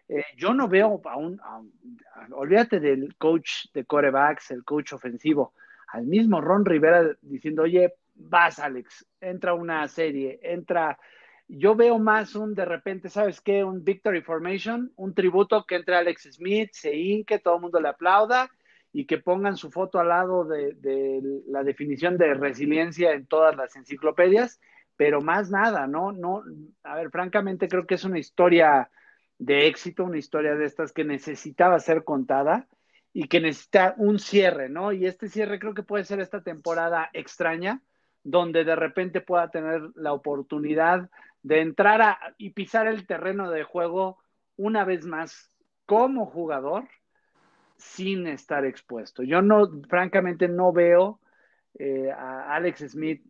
Eh, yo no veo a un, a un- a- olvídate del coach de corebacks, el coach ofensivo, al mismo Ron Rivera diciendo, oye, vas Alex, entra una serie, entra yo veo más un de repente, ¿sabes qué? Un Victory Formation, un tributo que entre Alex Smith, se hinque, todo el mundo le aplauda y que pongan su foto al lado de, de la definición de resiliencia en todas las enciclopedias, pero más nada, ¿no? No, a ver, francamente creo que es una historia de éxito, una historia de estas que necesitaba ser contada y que necesita un cierre, ¿no? Y este cierre creo que puede ser esta temporada extraña, donde de repente pueda tener la oportunidad de entrar a, y pisar el terreno de juego una vez más como jugador sin estar expuesto. Yo no, francamente, no veo eh, a Alex Smith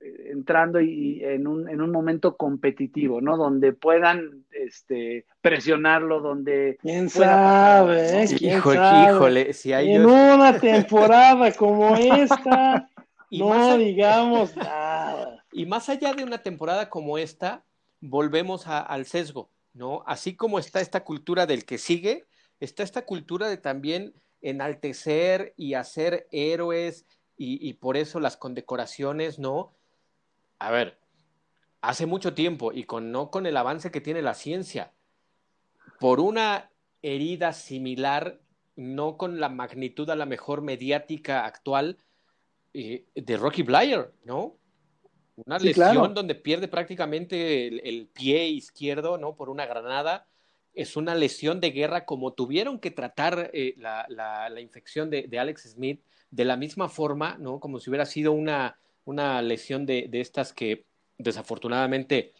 eh, entrando y, y en, un, en un momento competitivo, ¿no? Donde puedan este, presionarlo, donde ¿Quién sabe? pasar, ¿no? eh? ¿Quién Híjole, sabe? híjole, si hay En una temporada como esta, <laughs> Y más no allá- digamos <laughs> nada. Y más allá de una temporada como esta, volvemos a- al sesgo, ¿no? Así como está esta cultura del que sigue, está esta cultura de también enaltecer y hacer héroes y, y por eso las condecoraciones, ¿no? A ver, hace mucho tiempo y con no con el avance que tiene la ciencia, por una herida similar, no con la magnitud a la mejor mediática actual eh, de Rocky Blyer, ¿no? Una Sí, lesión claro. donde pierde prácticamente el, el pie izquierdo, ¿no? Por una granada. Es una lesión de guerra como tuvieron que tratar eh, la, la- la infección de, de Alex Smith de la misma forma, ¿no? Como si hubiera sido una, una lesión de, de estas que desafortunadamente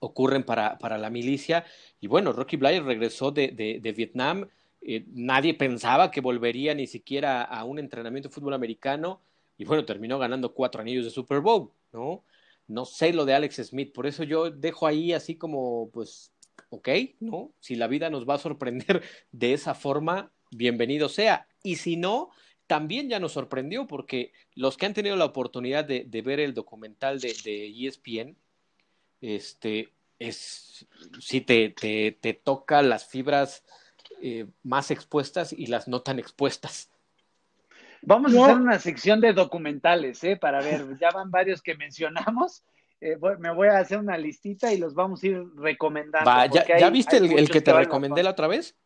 ocurren para, para la milicia. Y bueno, Rocky Blyer regresó de, de- de Vietnam. eh, nadie pensaba que volvería ni siquiera a un entrenamiento de fútbol americano. Y bueno, terminó ganando cuatro anillos de Super Bowl, ¿no? No sé lo de Alex Smith, por eso yo dejo ahí así como, pues, ok, ¿no? Si la vida nos va a sorprender de esa forma, bienvenido sea. Y si no, también ya nos sorprendió porque los que han tenido la oportunidad de, ver el documental de, ESPN, este, es, sí te, te, te toca las fibras eh, más expuestas y las no tan expuestas. Vamos No. a hacer una sección de documentales, ¿eh? Para ver, ya van varios que mencionamos. Eh, voy- me voy a hacer una listita y los vamos a ir recomendando. Va, ¿ya, porque hay- ya viste el, que te recomendé la otra vez?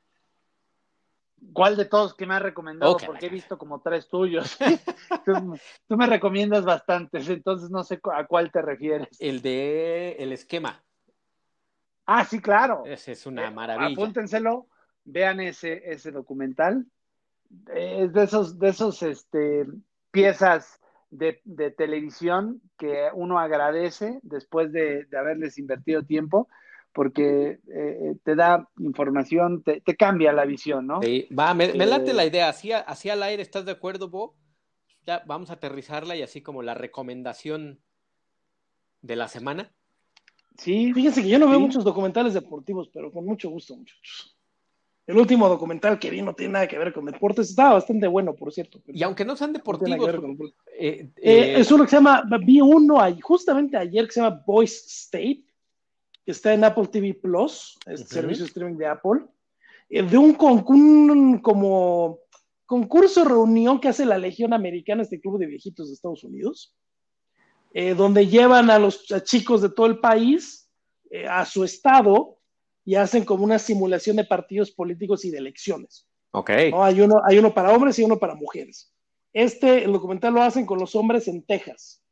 ¿Cuál de todos que me has recomendado? Porque he visto como tres tuyos. <laughs> tú, tú me recomiendas bastantes, entonces no sé a cuál te refieres. El de el esquema. Ah, sí, claro. Ese es una Eh, maravilla. Apúntenselo, vean ese, ese documental. Eh, Es de esos, de esos este, piezas de, de televisión que uno agradece después de, de haberles invertido tiempo, porque eh, te da información, te, te cambia la visión, ¿no? Sí, va, me, me late Eh, la idea. Así, así al aire, ¿estás de acuerdo, Bo? Ya vamos a aterrizarla y así como la recomendación de la semana. Sí, Fíjense que yo no veo Sí. muchos documentales deportivos, pero con mucho gusto, muchachos. El último documental que vi no tiene nada que ver con deportes. Estaba bastante bueno, por cierto. Y aunque no sean no deportivos, ver con eh, Eh, eh, es uno que se llama, vi uno justamente ayer que se llama Voice State, que está en Apple TV Plus, este servicio de streaming de Apple, eh, de un, con- un como concurso reunión que hace la Legión Americana, este club de viejitos de Estados Unidos, eh, donde llevan a los chicos de todo el país eh, a su estado y hacen como una simulación de partidos políticos y de elecciones. Ok. Hay, uno, hay uno para hombres y uno para mujeres. Este, el documental lo hacen con los hombres en Texas.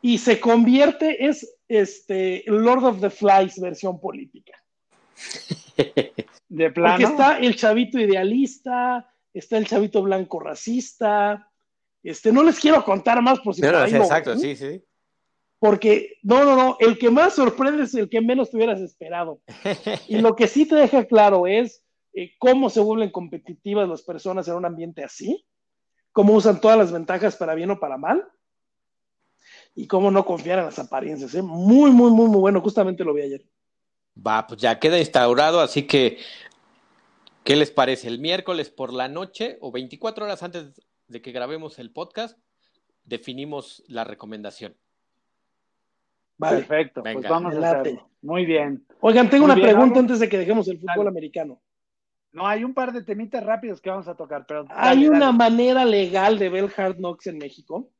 Y se convierte, es este, Lord of the Flies versión política. <laughs> De plano. Porque está el chavito idealista, está el chavito blanco racista. Este, no les quiero contar más por si No, no, por ahí sí, lo exacto, sí, sí. Porque, no, no, no, el que más sorprende es el que menos te hubieras esperado. Y lo que sí te deja claro es eh, cómo se vuelven competitivas las personas en un ambiente así, cómo usan todas las ventajas para bien o para mal, y cómo no confiar en las apariencias. ¿eh? Muy, muy, muy, muy bueno. Justamente lo vi ayer. Va, pues ya queda instaurado, así que, ¿qué les parece? ¿El miércoles por la noche o 24 horas antes de que grabemos el podcast? Definimos la recomendación. Vale. Perfecto, Venga. pues vamos a hacerlo. Muy bien. Oigan, tengo Muy una bien, pregunta antes de que dejemos el fútbol Dale. americano. No, hay un par de temitas rápidos que vamos a tocar, pero ¿Hay dale, una dale. manera legal de ver Hard Knocks en México?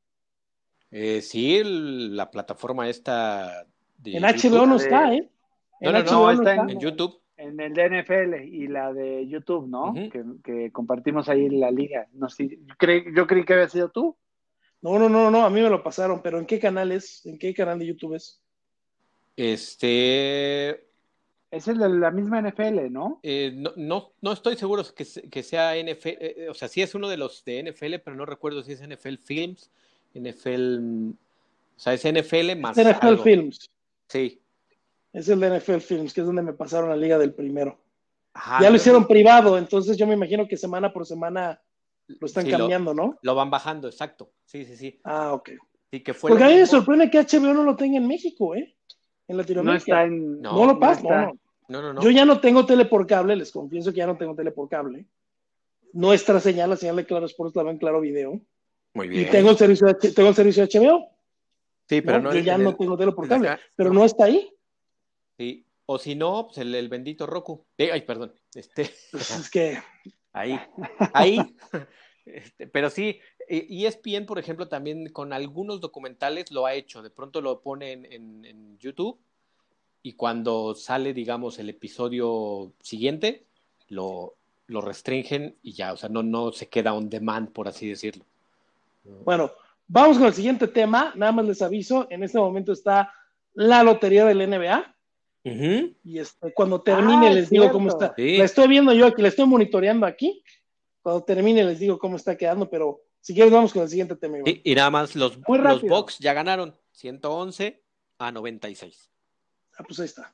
Eh, sí, el- la plataforma esta de En YouTube. HBO no de- está, ¿eh? No, En no, HBO no, está está. En YouTube. en el de NFL y la de YouTube, ¿no? Que, que compartimos ahí en la liga. No yo, creí, yo creí que había sido tú. No, no, no, no, a mí me lo pasaron, pero ¿en qué canal es? ¿En qué canal de YouTube es? Este, Es el de la misma NFL, ¿no? eh, no, no, no estoy seguro que, que sea NFL, eh, o sea, sí es uno de los de NFL, pero no recuerdo si es NFL Films, NFL, o sea, es NFL más Es NFL algo. Films. Sí. Es el de NFL Films, que es donde me pasaron la liga del primero. Ajá, ya lo hicieron privado, entonces yo me imagino que semana por semana lo están sí, lo- cambiando, ¿no? Lo van bajando, exacto. Sí, sí, sí. Ah, ok. Sí, que fue Porque a mí me sorprende que HBO no lo tenga en México, ¿eh? En No Latinoamérica. está en. No, No, lo pasa, no, no. No, no, no. Yo ya no tengo tele por cable, les confieso que ya no tengo tele por cable. Nuestra señal, la señal de Claro Sports, la ven Claro Video. Muy Y bien. tengo el servicio de, tengo el servicio de HBO. Sí, pero ¿no? no Yo ya no tengo tele por cable, acá, pero no. no está ahí. Sí. O si no, pues el, el bendito Roku. Eh, ay, perdón. Este, Pues es que ahí. <laughs> Ahí. Este, pero sí, e- ESPN, por ejemplo, también con algunos documentales lo ha hecho. De pronto lo pone en, en- en YouTube y cuando sale, digamos, el episodio siguiente, lo, lo restringen y ya, o sea, no, no se queda on demand, por así decirlo. Bueno, vamos con el siguiente tema. Nada más les aviso, en este momento está la lotería del NBA. Y este, cuando termine Ah, les es digo cierto. cómo está. Sí. La estoy viendo yo aquí, la estoy monitoreando aquí. Cuando termine les digo cómo está quedando, pero si quieres vamos con el siguiente tema. Sí, y nada más, los, Muy los rápido. Bucks ya ganaron 111 a 96. Ah, pues ahí está.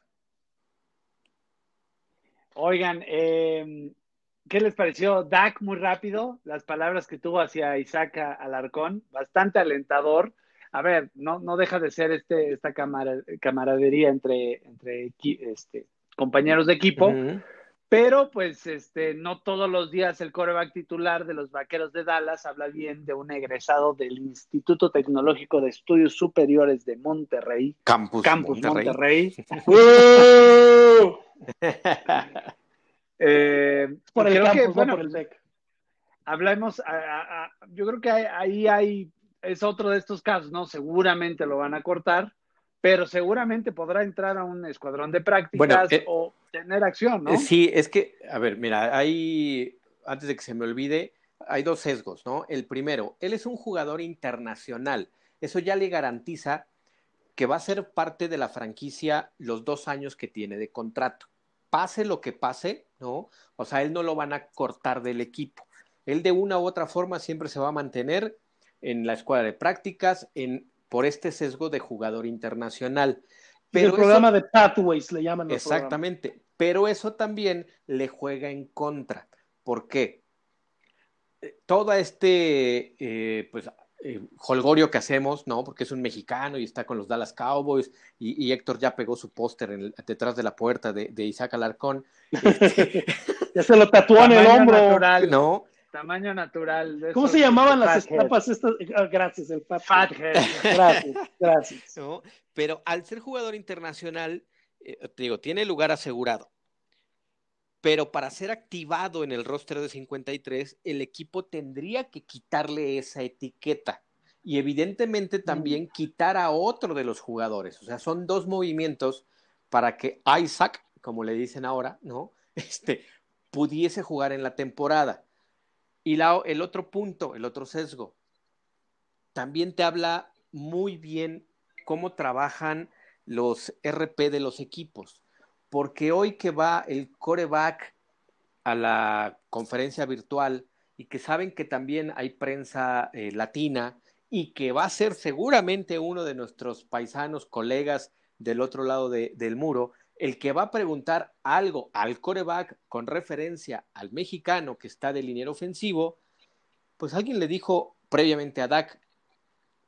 Oigan, eh, ¿qué les pareció? Dak, muy rápido, las palabras que tuvo hacia Isaac Alarcón, bastante alentador. A ver, no, no deja de ser este, esta camara- camaradería entre, entre este, compañeros de equipo, pero pues este, no todos los días el coreback titular de los Vaqueros de Dallas habla bien de un egresado del Instituto Tecnológico de Estudios Superiores de Monterrey, Campus, Campus Monterrey. Monterrey. <laughs> ¡Uh! Eh, Por el creo campus, que, no bueno, por el TEC. hablemos, a- a- a- yo creo que hay- ahí hay, es otro de estos casos, ¿no? Seguramente lo van a cortar, pero seguramente podrá entrar a un escuadrón de prácticas Bueno, eh, o tener acción, ¿no? Sí, es que, a ver, mira, hay, antes de que se me olvide, hay dos sesgos, ¿no? El primero, él es un jugador internacional. Eso ya le garantiza que va a ser parte de la franquicia los dos años que tiene de contrato. Pase lo que pase, ¿no? O sea, él no lo van a cortar del equipo. Él de una u otra forma siempre se va a mantener en la escuadra de prácticas en, por este sesgo de jugador internacional. el eso- programa de Pathways le llaman. Exactamente, pero eso también le juega en contra. ¿Por qué? Todo este, eh, pues, eh, holgorio que hacemos, ¿no? Porque es un mexicano y está con los Dallas Cowboys y, y Héctor ya pegó su póster detrás de la puerta de, de Isaac Alarcón, programa. <laughs> ya se lo tatuó en el hombro. natural, ¿no? Tamaño natural. de ¿Cómo se llamaban las etapas estas? Ah, gracias, el Fathead. Gracias, gracias. <laughs> ¿no? Pero al ser jugador internacional, eh, te digo, tiene lugar asegurado. Pero para ser activado en el roster de 53, el equipo tendría que quitarle esa etiqueta. y evidentemente también quitar a otro de los jugadores. O sea, son dos movimientos para que Isaac, como le dicen ahora, ¿no? <laughs> Este, pudiese jugar en la temporada. Y la, el otro punto, el otro sesgo, también te habla muy bien cómo trabajan los RP de los equipos. Porque hoy que va el coreback a la conferencia virtual y que saben que también hay prensa eh, latina y que va a ser seguramente uno de nuestros paisanos, colegas del otro lado del muro, el que va a preguntar algo al coreback con referencia al mexicano que está de liniero ofensivo, pues alguien le dijo previamente a Dak,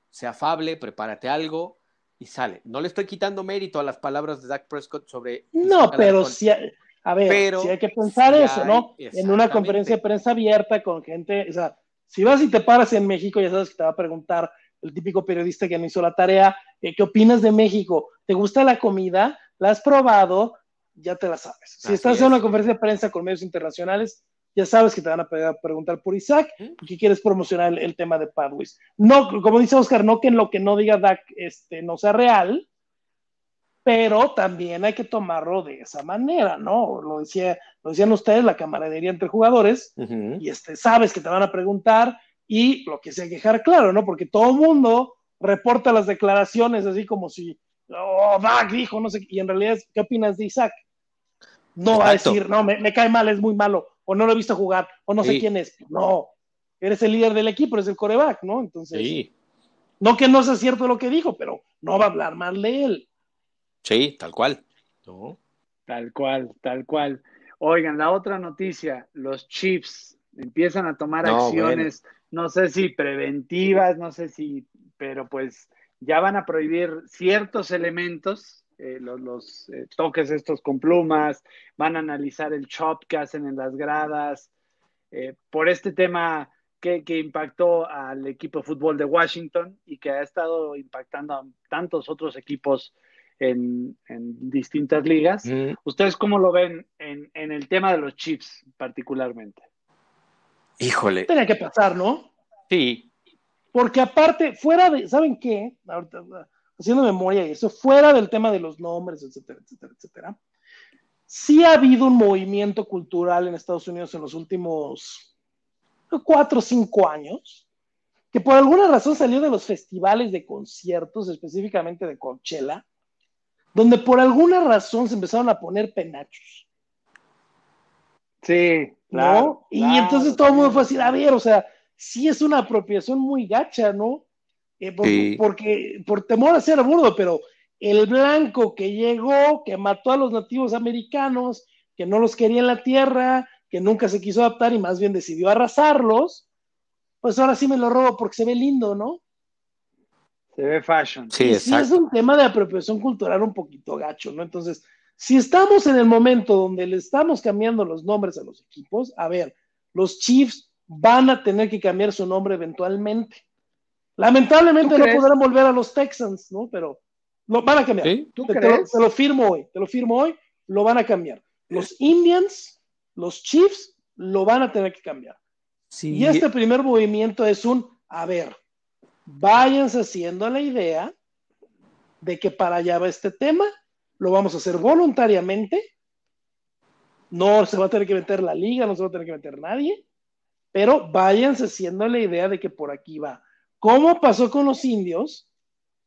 sea afable, prepárate algo y sale. No le estoy quitando mérito a las palabras de Dak Prescott sobre... No, pero si, a ver, si hay que pensar eso, ¿no? En una conferencia de prensa abierta con gente, o sea, si vas y te paras en México, ya sabes que te va a preguntar el típico periodista que no hizo la tarea, eh, ¿qué opinas de México? ¿Te gusta la comida? La has probado, ya te la sabes. Si estás en una conferencia de prensa con medios internacionales, ya sabes que te van a preguntar por Isaac y que quieres promocionar el, tema de Padwis. No, como dice Oscar, no que en lo que no diga Dak este, no sea real, pero también hay que tomarlo de esa manera, ¿no? Lo, decía, lo decían ustedes, la camaradería entre jugadores, y este, sabes que te van a preguntar y lo que se hay que dejar claro, ¿no? Porque todo el mundo reporta las declaraciones así como si oh, Dak dijo, no sé, y en realidad, ¿qué opinas de Isaac? No va a decir, no, me, cae mal, es muy malo, o no lo he visto jugar, o no sé quién es. No, eres el líder del equipo, eres el coreback, ¿no? Entonces, no que no sea cierto lo que dijo, pero no va a hablar mal de él. Sí, tal cual. Tal cual, tal cual. Oigan, la otra noticia, los Chiefs empiezan a tomar acciones, no sé si preventivas, no sé si, pero pues ya van a prohibir ciertos elementos, eh, los, eh, toques estos con plumas, van a analizar el chop que hacen en las gradas, eh, por este tema que, impactó al equipo de fútbol de Washington y que ha estado impactando a tantos otros equipos en, distintas ligas. Mm. ¿Ustedes cómo lo ven en, en el tema de los chips particularmente? Híjole. Tenía que pasar, ¿no? Sí, porque aparte, fuera de, ¿saben qué? haciendo memoria y eso, fuera del tema de los nombres, etcétera, etcétera, etcétera, sí ha habido un movimiento cultural en Estados Unidos en los últimos cuatro o cinco años, que por alguna razón salió de los festivales de conciertos, específicamente de Coachella, donde por alguna razón se empezaron a poner penachos. Sí, claro. y entonces todo el mundo fue así, a ver, o sea, sí es una apropiación muy gacha, ¿no? Eh, porque por temor a ser burdo, pero el blanco que llegó, que mató a los nativos americanos, que no los quería en la tierra, que nunca se quiso adaptar y más bien decidió arrasarlos, pues ahora sí me lo robo porque se ve lindo, ¿no? Se ve fashion. Sí, sí es un tema de apropiación cultural un poquito gacho, ¿no? Entonces, si estamos en el momento donde le estamos cambiando los nombres a los equipos, a ver, los Chiefs van a tener que cambiar su nombre eventualmente. Lamentablemente no podrán volver a los Texans, ¿no? Pero lo van a cambiar. ¿Tú te, crees? Te, lo, firmo hoy, te lo firmo hoy, lo van a cambiar. Los Indians, los Chiefs, lo van a tener que cambiar. Y este primer movimiento es un, a ver, váyanse haciendo la idea de que para allá va este tema, lo vamos a hacer voluntariamente, no se va a tener que meter la liga, no se va a tener que meter nadie, pero váyanse haciendo la idea de que por aquí va. ¿Cómo pasó con los indios?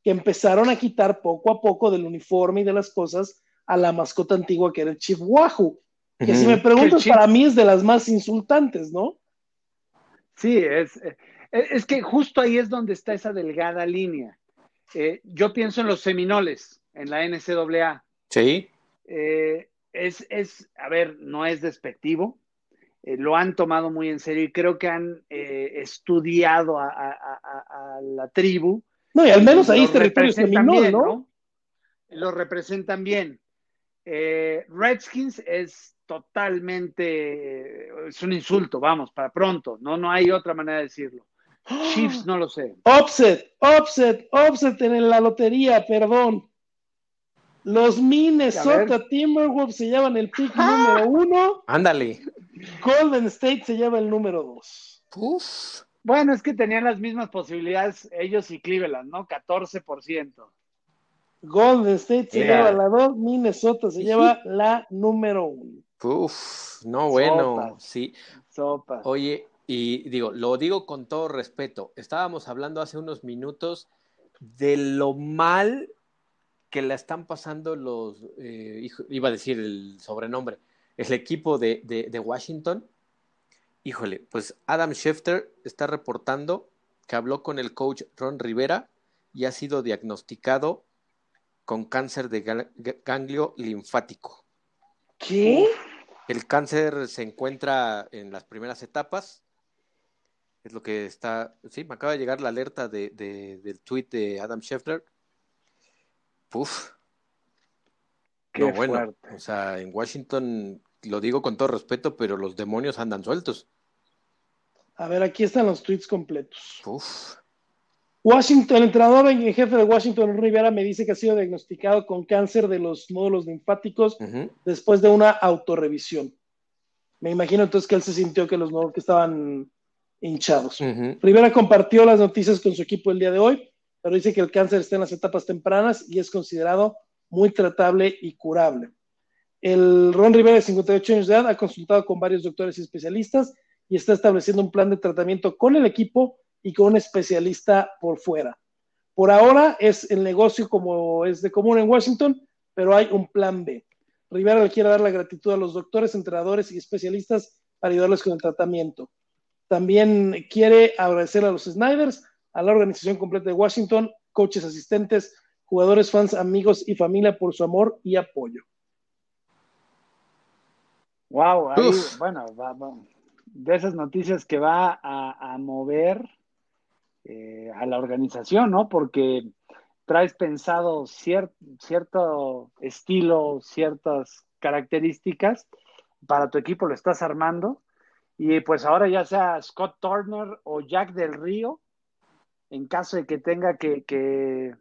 Que empezaron a quitar poco a poco del uniforme y de las cosas a la mascota antigua que era el Chief Wahoo. Que si me preguntas, para mí es de las más insultantes, ¿no? Sí, es, eh, es que justo ahí es donde está esa delgada línea. Eh, yo pienso en los seminoles, en la NCAA. Sí. Eh, es, es, a ver, no es despectivo, eh, lo han tomado muy en serio y creo que han eh, estudiado a, la tribu. No, y al menos ahí este territorio seminole, ¿no? ¿no? Lo representan bien. Eh, Redskins es totalmente, es un insulto, vamos, para pronto, no, no hay otra manera de decirlo. Chiefs no lo sé. Offset, offset, offset en la lotería, perdón. Los Minnesota Timberwolves se llevan el pick número uno. Ándale. Golden State se lleva el número dos. Uf. Bueno, es que tenían las mismas posibilidades ellos y Cleveland, ¿no? 14%. Golden State se lleva la 2, Minnesota se lleva la número 1. Uf, no, bueno, sí. Sopas. Oye, y digo, lo digo con todo respeto. Estábamos hablando hace unos minutos de lo mal que la están pasando los, eh, iba a decir el sobrenombre, el equipo de, de, Washington. Híjole, pues Adam Schefter está reportando que habló con el coach Ron Rivera y ha sido diagnosticado con cáncer de ganglio linfático. ¿Qué? El cáncer se encuentra en las primeras etapas. Es lo que está. Sí, me acaba de llegar la alerta de, del tweet de Adam Scheffler. Puf. Qué bueno. O sea, en Washington, lo digo con todo respeto, pero los demonios andan sueltos. A ver, aquí están los tweets completos. Uf. Washington, el entrenador en jefe de Washington, Rivera, me dice que ha sido diagnosticado con cáncer de los módulos linfáticos después de una autorrevisión. Me imagino entonces que él se sintió que los nódulos que estaban hinchados. Rivera compartió las noticias con su equipo el día de hoy, pero dice que el cáncer está en las etapas tempranas y es considerado muy tratable y curable. El Ron Rivera, de 58 años de edad, ha consultado con varios doctores y especialistas y está estableciendo un plan de tratamiento con el equipo y con un especialista por fuera. Por ahora es el negocio como es de común en Washington, pero hay un plan B. Rivera le quiere dar la gratitud a los doctores, entrenadores y especialistas para ayudarles con el tratamiento. También quiere agradecer a los Snyders, a la organización completa de Washington, coaches asistentes, jugadores, fans, amigos y familia por su amor y apoyo. Wow, ahí, bueno, de esas noticias que va a mover eh, a la organización, ¿no? Porque traes pensado cierto estilo, ciertas características para tu equipo, lo estás armando. Y pues ahora ya sea Scott Turner o Jack del Río, en caso de que tenga que, que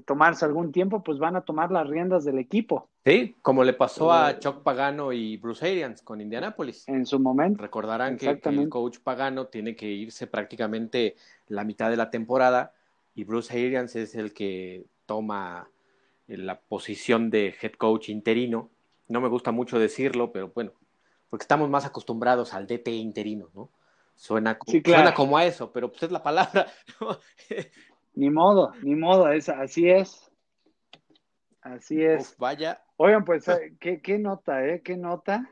tomarse algún tiempo, pues van a tomar las riendas del equipo. Sí, como le pasó a eh, Chuck Pagano y Bruce Arians con Indianapolis. En su momento. Recordarán que, el coach Pagano tiene que irse prácticamente la mitad de la temporada y Bruce Arians es el que toma eh, la posición de head coach interino. No me gusta mucho decirlo, pero bueno, porque estamos más acostumbrados al DT interino, ¿no? Suena, suena como a eso, pero pues es la palabra. <laughs> Ni modo, ni modo, es, así es. Así es. vaya. Oigan, pues, <laughs> eh, ¿qué, qué nota, eh? ¿Qué nota?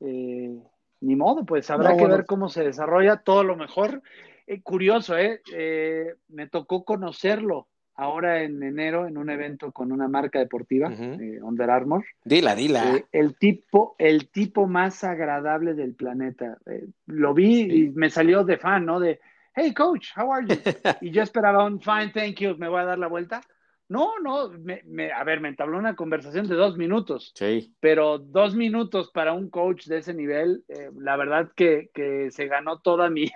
Eh, ni modo, pues habrá que ver cómo se desarrolla todo lo mejor. Eh, curioso, ¿eh? ¿eh? Me tocó conocerlo ahora en enero en un evento con una marca deportiva, Under Armour. Dila, dila. el, tipo, el tipo más agradable del planeta. lo vi y me salió de fan, ¿no? De, hey coach, how are you? <laughs> Y yo esperaba un fine, thank you, me voy a dar la vuelta. No, no, me, a ver, me entabló una conversación de dos minutos. Sí. Pero dos minutos para un coach de ese nivel, eh, la verdad que, se ganó toda <laughs> mi,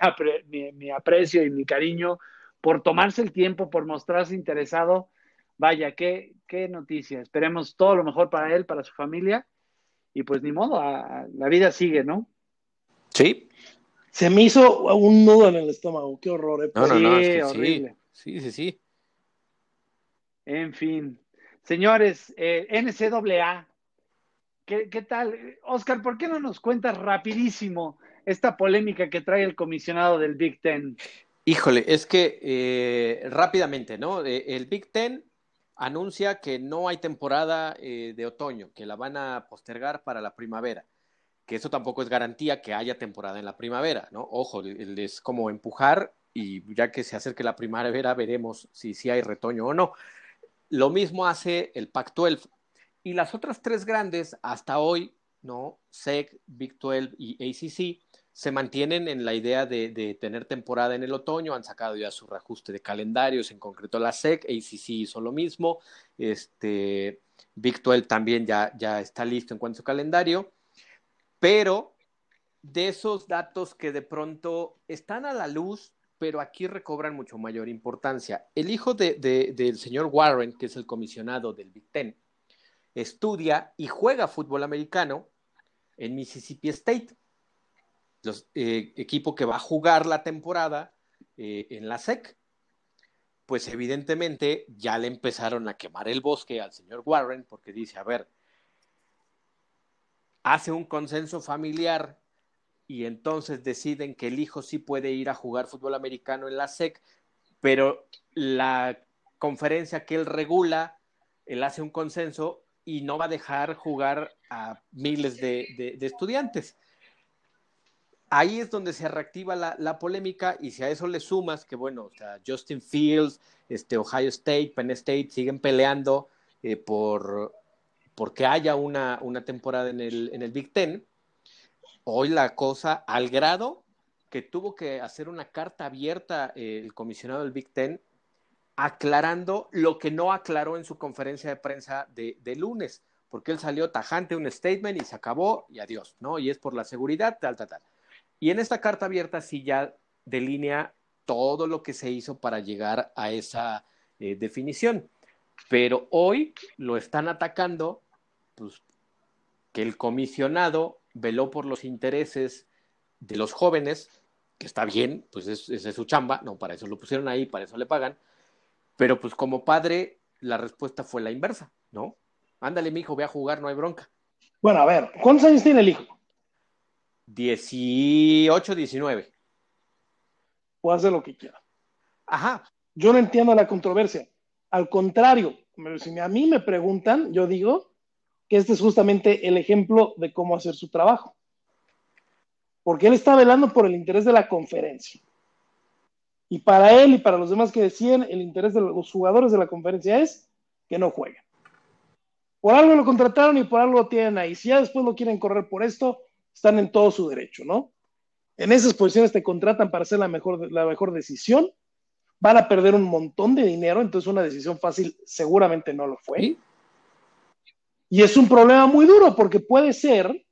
mi, aprecio y mi cariño por tomarse el tiempo, por mostrarse interesado. Vaya, qué, qué noticia. Esperemos todo lo mejor para él, para su familia. Y pues ni modo, la vida sigue, ¿no? Sí, se me hizo un nudo en el estómago, qué horror. ¿eh? No, no, no, sí, horrible. Sí, sí, sí. En fin. Señores, eh, NCAA, ¿qué, ¿qué tal? Oscar, ¿por qué no nos cuentas rapidísimo esta polémica que trae el comisionado del Big Ten? Híjole, es que eh, rápidamente, ¿no? Eh, el Big Ten anuncia que no hay temporada de otoño, que la van a postergar para la primavera que eso tampoco es garantía que haya temporada en la primavera, ¿no? Ojo, es como empujar y ya que se acerque la primavera veremos si, si hay retoño o no. Lo mismo hace el Pac-12. Y las otras tres grandes, hasta hoy, ¿no? SEC, Big 12 y ACC, se mantienen en la idea de, tener temporada en el otoño, han sacado ya su reajuste de calendarios, en concreto la SEC, ACC hizo lo mismo, este, Big 12 también ya, ya está listo en cuanto a su calendario, pero de esos datos que de pronto están a la luz, pero aquí recobran mucho mayor importancia. El hijo de, del señor Warren, que es el comisionado del Big Ten, estudia y juega fútbol americano en Mississippi State. los, eh, equipo que va a jugar la temporada eh, en la SEC. Pues evidentemente ya le empezaron a quemar el bosque al señor Warren porque dice, a ver, hace un consenso familiar y entonces deciden que el hijo sí puede ir a jugar fútbol americano en la SEC, pero la conferencia que él regula, él hace un consenso y no va a dejar jugar a miles de, estudiantes. Ahí es donde se reactiva la, polémica y si a eso le sumas que, bueno, Justin Fields, este, Ohio State, Penn State siguen peleando eh, por porque haya una, una temporada en el, en el Big Ten, hoy la cosa al grado que tuvo que hacer una carta abierta eh, el comisionado del Big Ten aclarando lo que no aclaró en su conferencia de prensa de, lunes, porque él salió tajante un statement y se acabó y adiós, ¿no? Y es por la seguridad, tal, tal, tal. Y en esta carta abierta sí ya delinea todo lo que se hizo para llegar a esa eh, definición. Pero hoy lo están atacando, pues, que el comisionado veló por los intereses de los jóvenes, que está bien, pues es, es su chamba, no, para eso lo pusieron ahí, para eso le pagan, pero pues como padre, la respuesta fue la inversa, ¿no? Ándale, mi hijo, ve a jugar, no hay bronca. Bueno, a ver, ¿cuántos años tiene el hijo? 18, 19. Puede hacer lo que quiera. Ajá. Yo no entiendo la controversia. Al contrario, si a mí me preguntan, yo digo que este es justamente el ejemplo de cómo hacer su trabajo. Porque él está velando por el interés de la conferencia. Y para él y para los demás que decían, el interés de los jugadores de la conferencia es que no jueguen. Por algo lo contrataron y por algo lo tienen ahí. Si ya después lo quieren correr por esto, están en todo su derecho, ¿no? En esas posiciones te contratan para hacer la mejor, la mejor decisión. Van a perder un montón de dinero, entonces una decisión fácil seguramente no lo fue. Y es un problema muy duro porque puede ser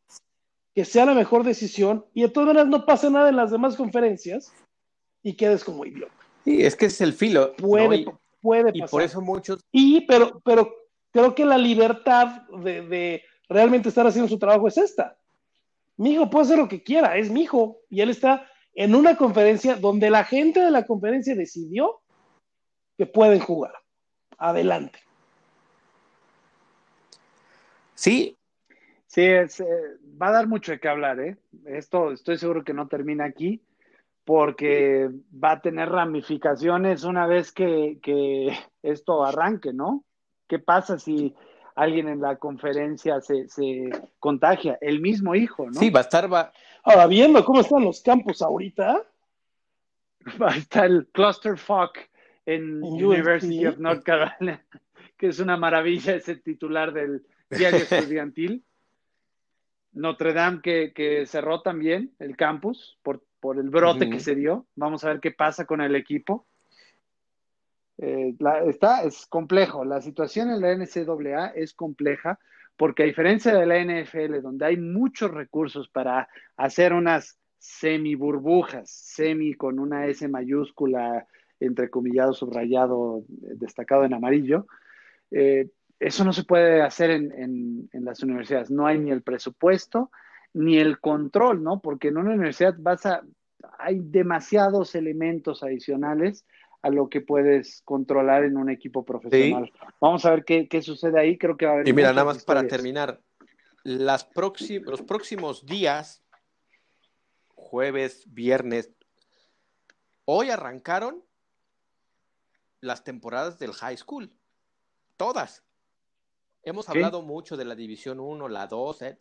que sea la mejor decisión y de todas maneras no pase nada en las demás conferencias y quedes como idiota. Sí, es que es el filo. Puede, y, puede pasar. Y por eso muchos. Y, pero, pero creo que la libertad de, realmente estar haciendo su trabajo es esta. Mi hijo puede hacer lo que quiera, es mi hijo. Y él está en una conferencia donde la gente de la conferencia decidió que pueden jugar. Adelante. Sí. Sí, es, eh, va a dar mucho de qué hablar, ¿eh? Esto estoy seguro que no termina aquí porque va a tener ramificaciones una vez que, esto arranque, ¿no? ¿Qué pasa si alguien en la conferencia se, contagia? El mismo hijo, ¿no? Sí, va a estar... Va... Ahora, viendo cómo están los campos ahorita. <laughs> Va a estar el Clusterfuck en, University of North Carolina, <laughs> que es una maravilla ese titular del diario <laughs> estudiantil. Notre Dame que, que cerró también el campus por por el brote que se dio. Vamos a ver qué pasa con el equipo. Eh, está, es complejo. La situación en la NCAA es compleja porque a diferencia de la NFL, donde hay muchos recursos para hacer unas semi burbujas, semi con una S mayúscula, entrecomillado, subrayado, destacado en amarillo, eh, eso no se puede hacer en, en, las universidades. No hay ni el presupuesto, ni el control, ¿no? Porque en una universidad vas a, hay demasiados elementos adicionales a lo que puedes controlar en un equipo profesional. Vamos a ver qué, sucede ahí, creo que va a haber... Y mira, nada más para terminar, las los próximos días, jueves, viernes, hoy arrancaron las temporadas del high school, todas. Hemos hablado mucho de la División 1, la 2, eh,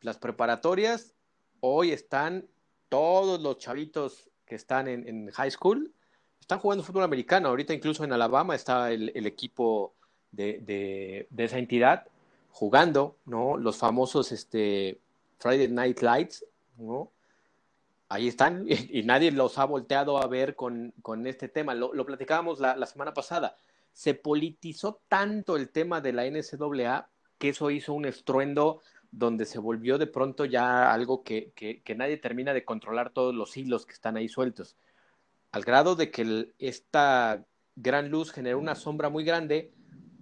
las preparatorias hoy están todos los chavitos que están en, high school están jugando fútbol americano. Ahorita incluso en Alabama está el, equipo de, esa entidad jugando, ¿no? Los famosos este, Friday Night Lights, ¿no? Ahí están <laughs> y, nadie los ha volteado a ver con, este tema. Lo, platicábamos la, la semana pasada. Se politizó tanto el tema de la NCAA que eso hizo un estruendo donde se volvió de pronto ya algo que, nadie termina de controlar todos los hilos que están ahí sueltos, al grado de que esta gran luz generó una sombra muy grande,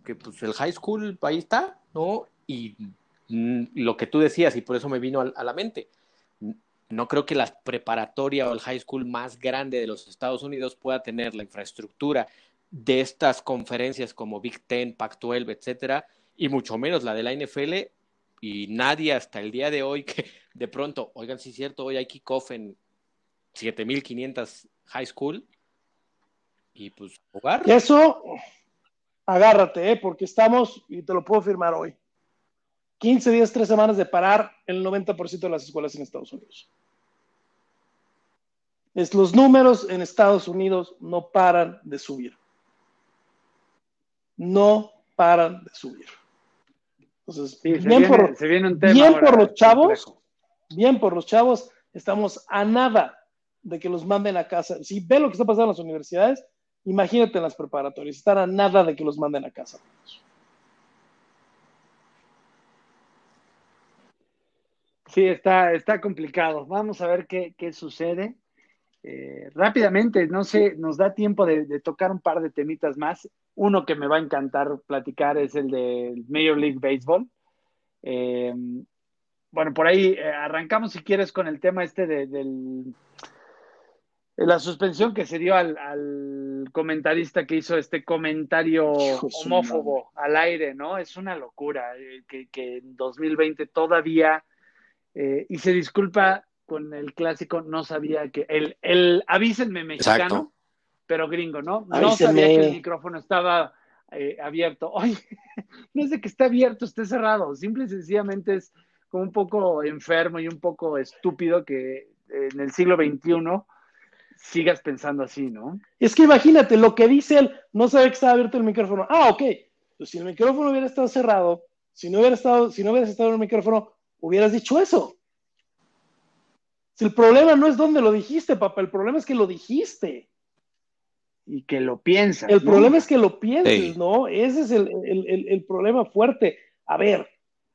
que pues el high school ahí está, ¿no? Y mm, lo que tú decías, y por eso me vino a, la mente, no creo que la preparatoria o el high school más grande de los Estados Unidos pueda tener la infraestructura de estas conferencias como Big Ten, Pac-12, etcétera, y mucho menos la de la NFL. Y nadie hasta el día de hoy que <laughs> de pronto, oigan, si es cierto, hoy hay kickoff en 7500 high school. Y pues jugar. Eso, agárrate, ¿eh? porque estamos, y te lo puedo firmar hoy, 15 días, 3 semanas de parar el 90% de las escuelas en Estados Unidos. Es, los números en Estados Unidos no paran de subir. No paran de subir. Entonces, bien, por, bien por los chavos, bien por los chavos, estamos a nada de que los manden a casa. Si ve lo que está pasando en las universidades, imagínate en las preparatorias, están a nada de que los manden a casa. Sí, está, está complicado. Vamos a ver qué, sucede. Eh, rápidamente, no sé, nos da tiempo de, tocar un par de temitas más. Uno que me va a encantar platicar es el de Major League Baseball. Eh, bueno, por ahí eh, arrancamos, si quieres, con el tema este de, la suspensión que se dio al, comentarista que hizo este comentario homófobo al aire, ¿no? Es una locura que, que en 2020 todavía eh, y se disculpa con el clásico, no sabía que, el, el avísenme mexicano, pero gringo, ¿no? No sabía que el micrófono estaba eh, abierto. <laughs> Oye, no es de que esté abierto, esté cerrado, simple y sencillamente es como un poco enfermo y un poco estúpido que en el siglo XXI sigas pensando así, ¿no? Es que imagínate, lo que dice él, no sabe que estaba abierto el micrófono. Ah, ok. Pues si el micrófono hubiera estado cerrado, si no hubiera estado, si no hubieras estado en el micrófono, hubieras dicho eso. Si el problema no es dónde lo dijiste, papá, el problema es que lo dijiste. Y que lo piensas. El problema es que lo pienses, ¿no? Ese es el, problema fuerte. A ver,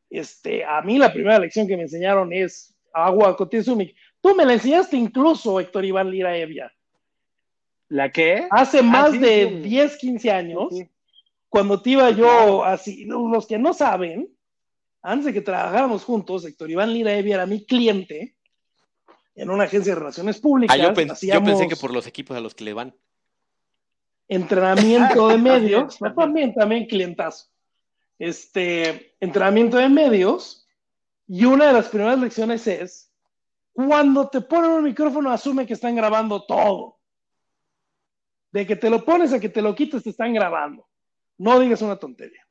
este, a mí la primera lección que me enseñaron es agua Kotizumi. Tú me la enseñaste incluso, Héctor Iván Lira Evia. ¿La qué? Hace ah, más de 10, 15 años, cuando te iba yo así, los que no saben, antes de que trabajáramos juntos, Héctor Iván Lira Evia era mi cliente en una agencia de relaciones públicas. Ah, yo, pensé que por los equipos a los que le van. Entrenamiento de <laughs> medios, también, también clientazo. Este, entrenamiento de medios, y una de las primeras lecciones es, cuando te ponen un micrófono, asume que están grabando todo. De que te lo pones a que te lo quites, te están grabando. No digas una tontería.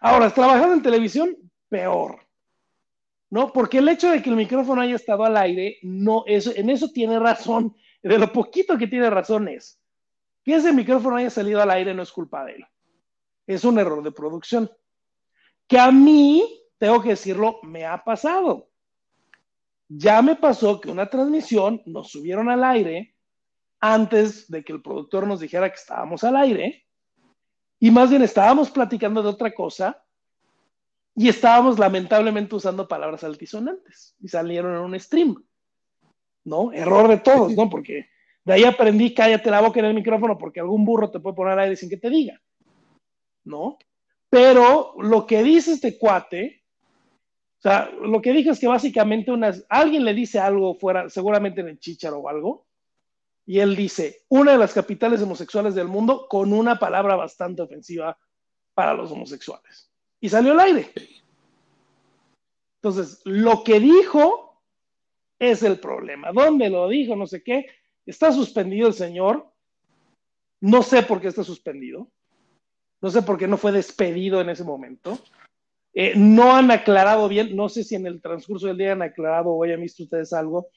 Ahora, trabajando en televisión, peor. ¿No? Porque el hecho de que el micrófono haya estado al aire, no, eso, en eso tiene razón. De lo poquito que tiene razón es que ese micrófono haya salido al aire no es culpa de él. Es un error de producción. Que a mí, tengo que decirlo, me ha pasado. Ya me pasó que una transmisión nos subieron al aire antes de que el productor nos dijera que estábamos al aire y más bien estábamos platicando de otra cosa y estábamos lamentablemente usando palabras altisonantes y salieron en un stream. ¿No? Error de todos, ¿no? Porque de ahí aprendí cállate la boca en el micrófono porque algún burro te puede poner aire sin que te diga. ¿No? Pero lo que dice este cuate, o sea, lo que dijo es que básicamente alguien le dice algo fuera, seguramente en el chicharo o algo, y él dice, una de las capitales homosexuales del mundo con una palabra bastante ofensiva para los homosexuales. Y salió al aire. Entonces, lo que dijo es el problema. ¿Dónde lo dijo? No sé qué. Está suspendido el señor. No sé por qué está suspendido. No sé por qué no fue despedido en ese momento. Eh, no han aclarado bien, no sé si en el transcurso del día han aclarado o hayan visto ustedes algo,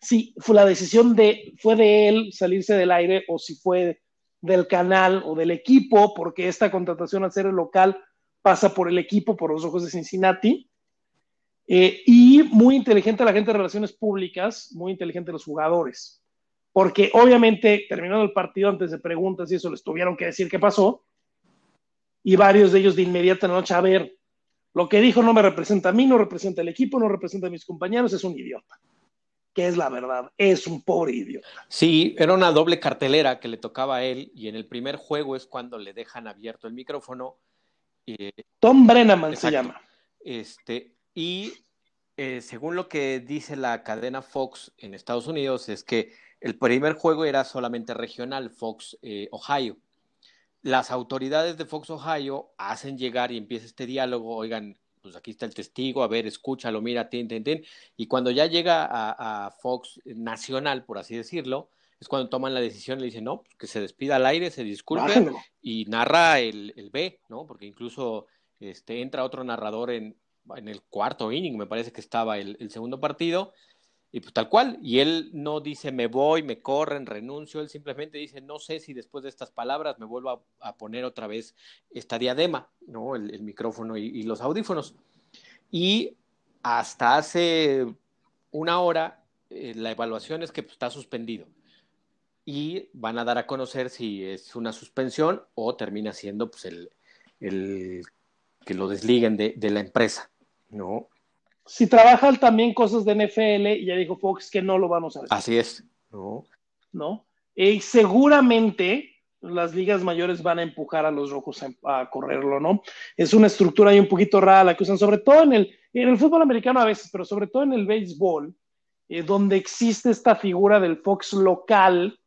si fue la decisión de, fue de él salirse del aire o si fue del canal o del equipo, porque esta contratación al ser local pasa por el equipo, por los ojos de Cincinnati. Eh, y muy inteligente la gente de relaciones públicas, muy inteligente los jugadores, porque obviamente terminando el partido antes de preguntas y eso les tuvieron que decir qué pasó, y varios de ellos de inmediata noche, a ver, lo que dijo no me representa a mí, no representa al equipo, no representa a mis compañeros, es un idiota que es la verdad, es un pobre idiota. Sí, era una doble cartelera que le tocaba a él y en el primer juego es cuando le dejan abierto el micrófono. Tom Brennaman se llama. Este, y eh, según lo que dice la cadena Fox en Estados Unidos, es que el primer juego era solamente regional, Fox eh, Ohio. Las autoridades de Fox Ohio hacen llegar y empieza este diálogo, oigan, pues aquí está el testigo, a ver, escúchalo, mira, tin, tin, tin. Y cuando ya llega a, Fox Nacional, por así decirlo, es cuando toman la decisión y le dicen, no, pues que se despida al aire, se disculpe y narra el, el, B, ¿no? Porque incluso este, entra otro narrador en, en el cuarto inning, me parece que estaba el, el, segundo partido, y pues tal cual, y él no dice me voy, me corren, renuncio, él simplemente dice no sé si después de estas palabras me vuelvo a, poner otra vez esta diadema, ¿no? El, micrófono y, los audífonos. Y hasta hace una hora eh, la evaluación es que pues, está suspendido y van a dar a conocer si es una suspensión o termina siendo pues, el, el que lo desliguen de, de la empresa. No. Si trabajan también cosas de NFL, y ya dijo Fox que no lo vamos a hacer. Así es. No. ¿No? Y seguramente las ligas mayores van a empujar a los rojos a, correrlo, ¿no? Es una estructura ahí un poquito rara la que usan, sobre todo en el, en el fútbol americano a veces, pero sobre todo en el béisbol, eh, donde existe esta figura del Fox local,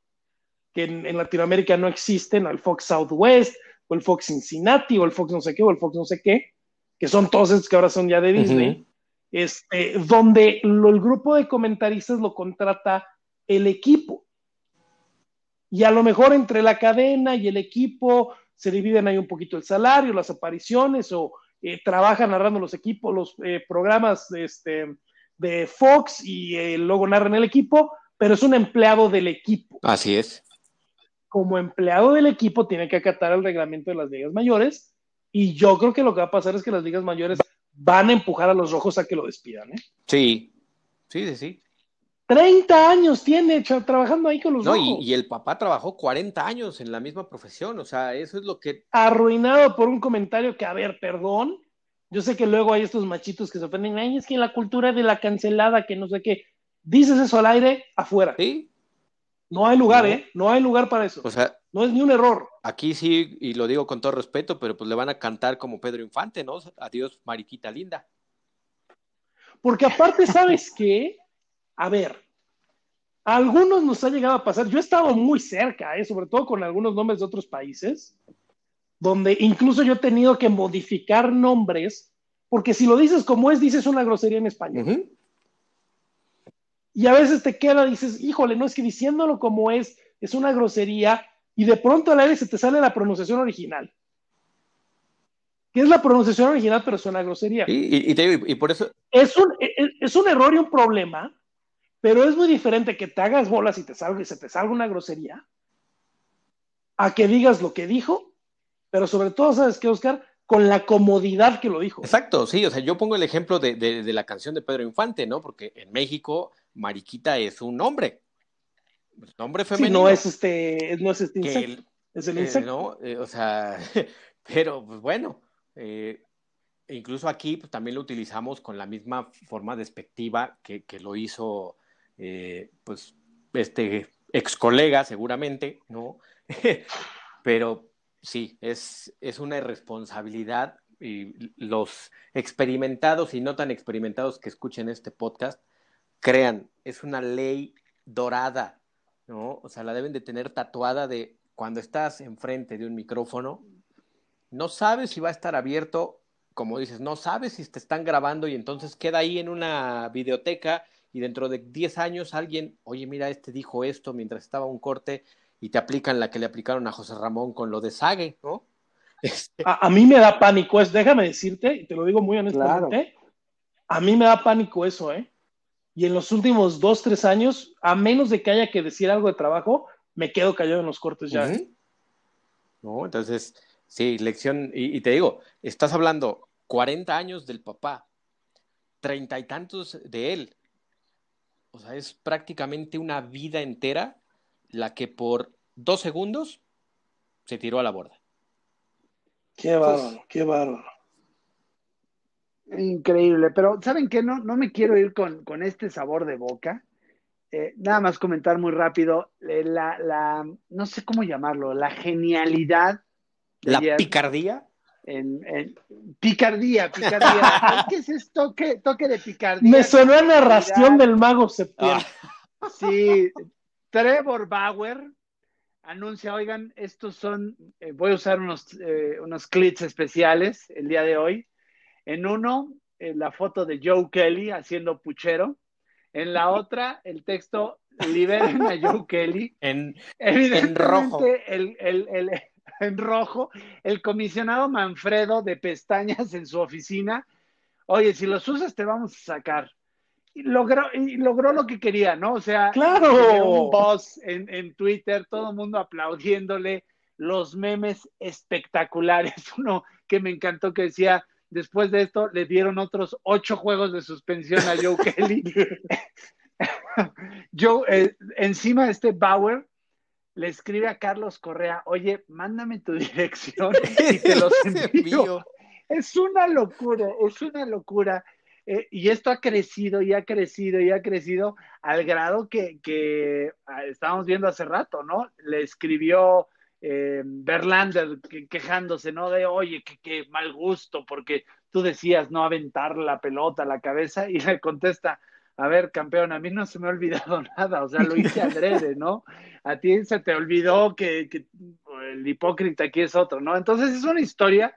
que en, en, Latinoamérica no existen, el Fox Southwest, o el Fox Cincinnati, o el Fox no sé qué, o el Fox no sé qué, que son todos estos que ahora son ya de Disney, este, donde el grupo de comentaristas lo contrata el equipo. Y a lo mejor entre la cadena y el equipo se dividen ahí un poquito el salario, las apariciones, o eh, trabajan narrando los equipos, los eh, programas de, este, de Fox y eh, luego narran el equipo, pero es un empleado del equipo. Así es. Como empleado del equipo tiene que acatar el reglamento de las ligas mayores y yo creo que lo que va a pasar es que las ligas mayores van a empujar a los rojos a que lo despidan, ¿eh? Sí, sí, sí, sí. 30 años tiene trabajando ahí con los rojos. Y, y, el papá trabajó 40 años en la misma profesión, o sea, eso es lo que... Arruinado por un comentario que, a ver, perdón, yo sé que luego hay estos machitos que se ofenden, ay, es que la cultura de la cancelada, que no sé qué, dices eso al aire, afuera. Sí. No hay lugar, ¿eh? No hay lugar para eso. O sea, no es ni un error. Aquí sí, y lo digo con todo respeto, pero pues le van a cantar como Pedro Infante, ¿no? Adiós, Mariquita linda. Porque aparte, ¿sabes <laughs> qué? A ver, a algunos nos ha llegado a pasar, yo he estado muy cerca, ¿eh? sobre todo con algunos nombres de otros países, donde incluso yo he tenido que modificar nombres, porque si lo dices como es, dices una grosería en español. Y a veces te queda, dices, híjole, no es que diciéndolo como es, es una grosería, y de pronto al aire se te sale la pronunciación original. Que es la pronunciación original, pero suena grosería. Y, y, por eso. Es un, e, e, es, un error y un problema, pero es muy diferente que te hagas bolas y te salga y se te salga una grosería a que digas lo que dijo, pero sobre todo, ¿sabes qué, Oscar? Con la comodidad que lo dijo. Exacto, sí, o sea, yo pongo el ejemplo de, de la canción de Pedro Infante, ¿no? Porque en México, Mariquita es un nombre. Nombre femenino. no es este, no es este insecto, es el eh, insecto. no, eh, o sea, <laughs> pero pues bueno, eh, incluso aquí pues, también lo utilizamos con la misma forma despectiva que, que lo hizo pues este ex colega seguramente, ¿no? <laughs> pero sí, es, es una irresponsabilidad y los experimentados y no tan experimentados que escuchen este podcast, crean, es una ley dorada ¿no? O sea, la deben de tener tatuada de cuando estás enfrente de un micrófono, no sabes si va a estar abierto, como dices, no sabes si te están grabando y entonces queda ahí en una videoteca y dentro de 10 años alguien, oye, mira, este dijo esto mientras estaba un corte y te aplican la que le aplicaron a José Ramón con lo de Sague, ¿no? <laughs> Este a, mí me da pánico, es, déjame decirte, y te lo digo muy honestamente, a mí me da pánico eso, ¿eh? Y en los últimos dos, tres años, a menos de que haya que decir algo de trabajo, me quedo callado en los cortes ya. No, entonces, sí, lección, y, te digo, estás hablando 40 años del papá, treinta y tantos de él. O sea, es prácticamente una vida entera la que por dos segundos se tiró a la borda. Qué bárbaro, qué bárbaro. Increíble, pero ¿saben qué? No, no me quiero ir con, este sabor de boca. Eh, nada más comentar muy rápido, eh, la, la, no sé cómo llamarlo, la genialidad. ¿La picardía? en, picardía, picardía. <laughs> ¿Qué es esto? Toque de picardía. Me sonó a narración del mago septiembre. Ah. Sí, Trevor Bauer anuncia, oigan, estos son, eh, voy a usar unos, eh, unos clips especiales el día de hoy. En uno, la foto de Joe Kelly haciendo puchero. En la otra, el texto liberen a Joe Kelly. <laughs> En, en rojo. El, el, el, <laughs> en rojo, el comisionado Manfredo de pestañas en su oficina. Oye, si los usas te vamos a sacar. Y logró, y logró lo que quería, ¿no? O sea, claro. un boss en, en Twitter, todo el mundo aplaudiéndole, los memes espectaculares. <laughs> Uno que me encantó que decía, después de esto le dieron otros ocho juegos de suspensión a Joe <laughs> Kelly. Joe, eh, encima este Bauer, le escribe a Carlos Correa, oye, mándame tu dirección y te los <laughs> envío. Es una locura, es una locura. Eh, y esto ha crecido y ha crecido y ha crecido al grado que, que ah, estábamos viendo hace rato, ¿no? Le escribió eh, Berlander quejándose, ¿no? De, oye, qué mal gusto, porque tú decías no aventar la pelota a la cabeza y le contesta, a ver, campeón, a mí no se me ha olvidado <laughs> nada, o sea, lo hice adrede, ¿no? A ti se te olvidó que, el hipócrita aquí es otro, ¿no? Entonces es una historia,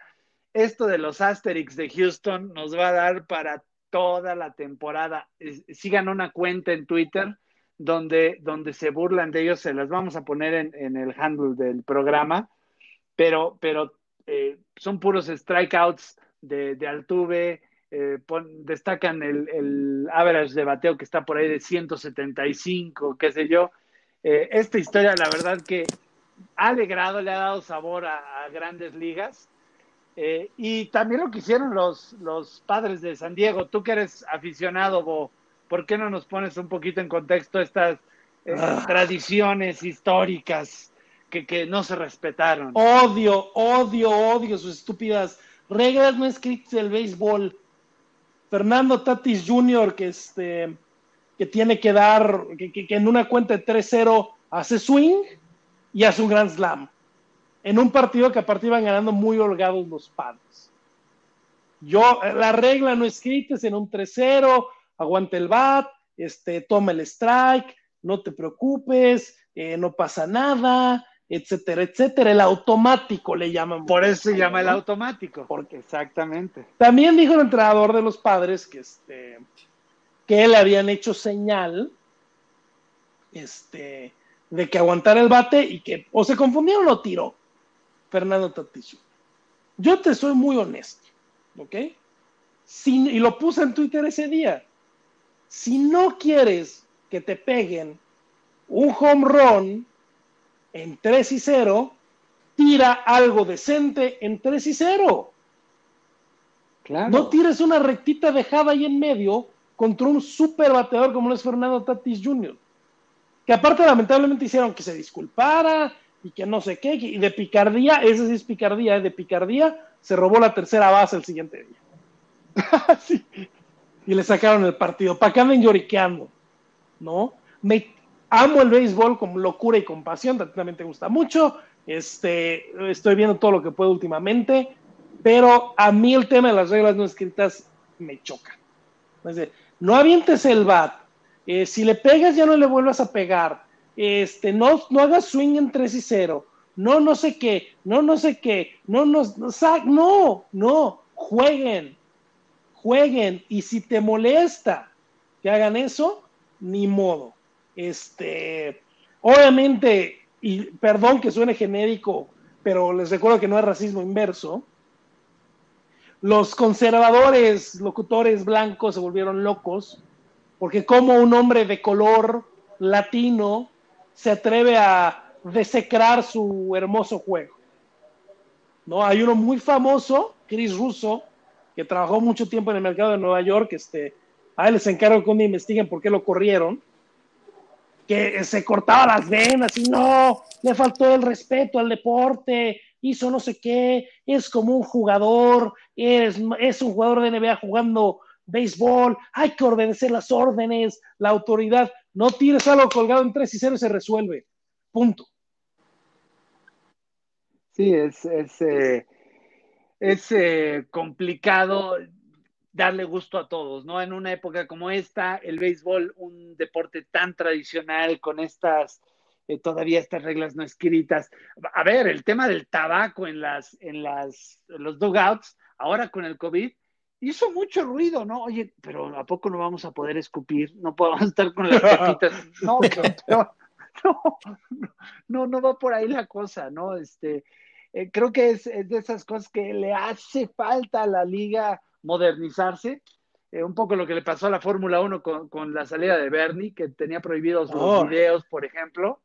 esto de los Asterix de Houston nos va a dar para toda la temporada. Sigan una cuenta en Twitter donde, donde se burlan de ellos, se las vamos a poner en, el handle del programa, pero, pero eh, son puros strikeouts de, de Altuve, eh, destacan el, el, average de bateo que está por ahí de 175, qué sé yo. Eh, esta historia, la verdad que ha alegrado, le ha dado sabor a, grandes ligas. Eh, y también lo que hicieron los, los padres de San Diego. Tú que eres aficionado, Bo, ¿por qué no nos pones un poquito en contexto estas ah. tradiciones históricas que, que no se respetaron? Odio, odio, odio sus estúpidas reglas no escritas del béisbol Fernando Tatis Jr., que, este, que tiene que dar, que, en una cuenta de 3-0 hace swing y hace un Grand Slam. En un partido que aparte iban ganando muy holgados los padres. Yo, la regla no escrita es en un 3-0, aguante el bat, este, toma el strike, no te preocupes, eh, no pasa nada, etcétera, etcétera. El automático le llaman. Por eso se llama el automático. Porque exactamente. También dijo el entrenador de los padres que este que le habían hecho señal este de que aguantara el bate y que o se confundieron o tiró Fernando Tatis. Yo te soy muy honesto, ¿ok? y lo puse en Twitter ese día. Si no quieres que te peguen un home run en 3 y 0, tira algo decente en 3 y 0. No tires una rectita dejada ahí en medio contra un super bateador como lo es Fernando Tatis Jr. Que aparte lamentablemente hicieron que se disculpara y que no sé qué, y de picardía, ese sí es picardía, ¿eh? de picardía, se robó la tercera base el siguiente día. <laughs> Y le sacaron el partido. ¿Para qué anden lloriqueando? ¿No? Me, amo el béisbol con locura y compasión, también te gusta mucho. Este, estoy viendo todo lo que puedo últimamente, pero a mí el tema de las reglas no escritas me choca. no avientes el bat, eh, si le pegas ya no le vuelvas a pegar, este, no, no hagas swing en 3 y 0, no, no sé qué, no, no sé qué, no, no, no, no, jueguen, jueguen, y si te molesta que hagan eso, ni modo este, obviamente, y perdón que suene genérico, pero les recuerdo que no es racismo inverso. Los conservadores, locutores blancos se volvieron locos, porque como un hombre de color latino se atreve a desecrar su hermoso juego. ¿No? Hay uno muy famoso, Chris Russo, trabajó mucho tiempo en el mercado de Nueva York, este, a él les encargo que un día investiguen por qué lo corrieron que se cortaba las venas y no, le faltó el respeto al deporte, hizo no sé qué, es como un jugador, es, es un jugador de NBA jugando béisbol, hay que obedecer las órdenes, la autoridad, no tires algo colgado en 3 y 0 y se resuelve, punto. Sí, es, es, eh, es eh, complicado darle gusto a todos, ¿no? En una época como esta, el béisbol, un deporte tan tradicional con estas, eh, todavía estas reglas no escritas. A ver, el tema del tabaco en las, en las, en los dugouts, ahora con el COVID, hizo mucho ruido, ¿no? Oye, pero ¿a poco no vamos a poder escupir? No podemos <laughs> estar con las pepitas. <laughs> No, no, no, no, va por ahí la cosa, ¿no? Este, eh, creo que es, de esas cosas que le hace falta a la liga modernizarse. Eh, un poco lo que le pasó a la Fórmula 1 con, la salida de Bernie, que tenía prohibidos los oh. videos, por ejemplo.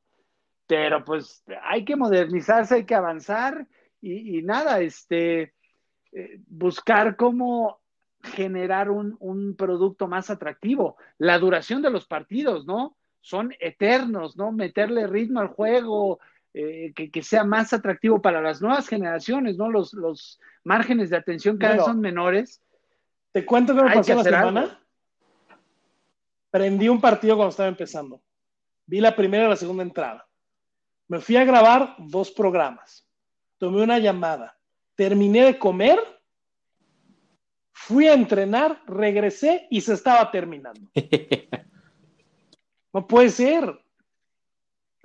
Pero pues hay que modernizarse, hay que avanzar y, nada, este, eh, buscar cómo generar un, un, producto más atractivo. La duración de los partidos, ¿no? Son eternos, ¿no? Meterle ritmo al juego, eh, que, sea más atractivo para las nuevas generaciones, ¿no? Los, los márgenes de atención cada vez son menores. Te cuento que me pasó la semana. Prendí un partido cuando estaba empezando. Vi la primera y la segunda entrada. Me fui a grabar dos programas. Tomé una llamada. Terminé de comer. Fui a entrenar, regresé y se estaba terminando. <laughs> no puede ser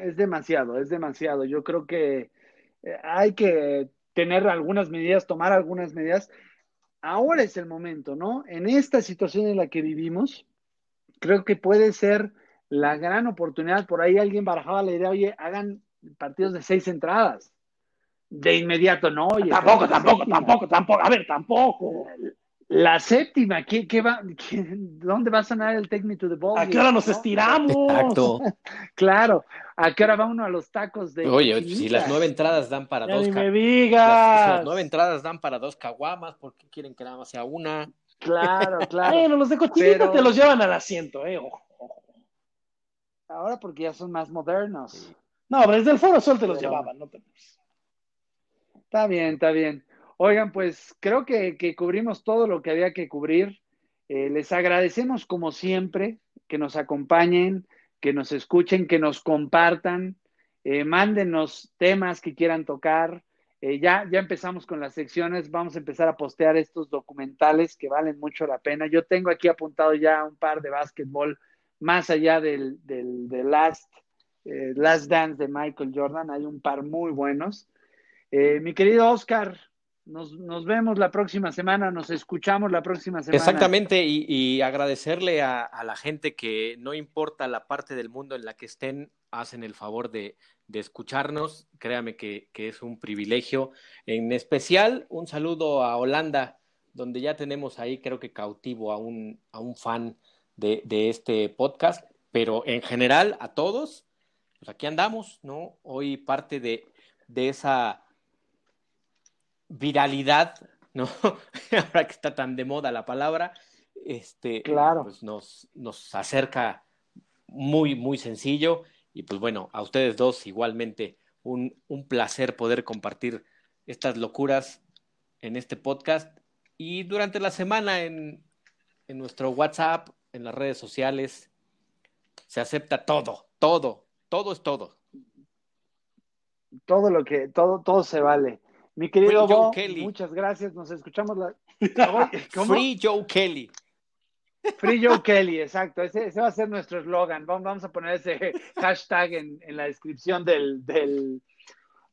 es demasiado, es demasiado. Yo creo que eh, hay que tener algunas medidas, tomar algunas medidas. Ahora es el momento, ¿no? En esta situación en la que vivimos, creo que puede ser la gran oportunidad. Por ahí alguien barajaba la idea, oye, hagan partidos de seis entradas. De inmediato, no, oye. Tampoco, tampoco, tampoco, tampoco. A ver, tampoco. La séptima, ¿qué, qué va, ¿dónde va a sonar el Take Me to the Ball? ¿A qué hora nos estiramos? Exacto. <laughs> claro, ¿a qué hora va uno a los tacos de. Oye, si las nueve entradas dan para dos. Ni me digas. Las, nueve entradas dan para dos caguamas, ¿por qué quieren que nada más sea una? Claro, <laughs> claro. bueno, los de cochinita te los llevan al asiento, ¿eh? Ahora porque ya son más modernos. No, pero desde el Foro Sol te los llevaban, no te... Está bien, está bien. Oigan, pues creo que, cubrimos todo lo que había que cubrir. Eh, les agradecemos como siempre que nos acompañen, que nos escuchen, que nos compartan, eh, mándenos temas que quieran tocar. Eh, ya, ya empezamos con las secciones, vamos a empezar a postear estos documentales que valen mucho la pena. Yo tengo aquí apuntado ya un par de básquetbol más allá del, del, Last, Last Dance de Michael Jordan, hay un par muy buenos. mi querido Oscar, nos, vemos la próxima semana, nos escuchamos la próxima semana. Exactamente, y, agradecerle a, la gente que no importa la parte del mundo en la que estén, hacen el favor de, escucharnos. Créame que, es un privilegio. En especial, un saludo a Holanda, donde ya tenemos ahí, creo que cautivo a un, a un fan de, este podcast, pero en general a todos, pues aquí andamos, ¿no? Hoy parte de, de esa viralidad, ¿no? <laughs> Ahora que está tan de moda la palabra, este, claro. pues nos, nos acerca muy, muy sencillo. Y pues bueno, a ustedes dos igualmente un, un placer poder compartir estas locuras en este podcast. Y durante la semana en, en nuestro WhatsApp, en las redes sociales, se acepta todo, todo, todo es todo. Todo lo que, todo, todo se vale. Mi querido Bo, muchas gracias. Nos escuchamos la. <laughs> Free Joe Kelly. Free Joe Kelly, exacto. Ese, va a ser nuestro eslogan. Vamos, a poner ese <laughs> hashtag en, la descripción del,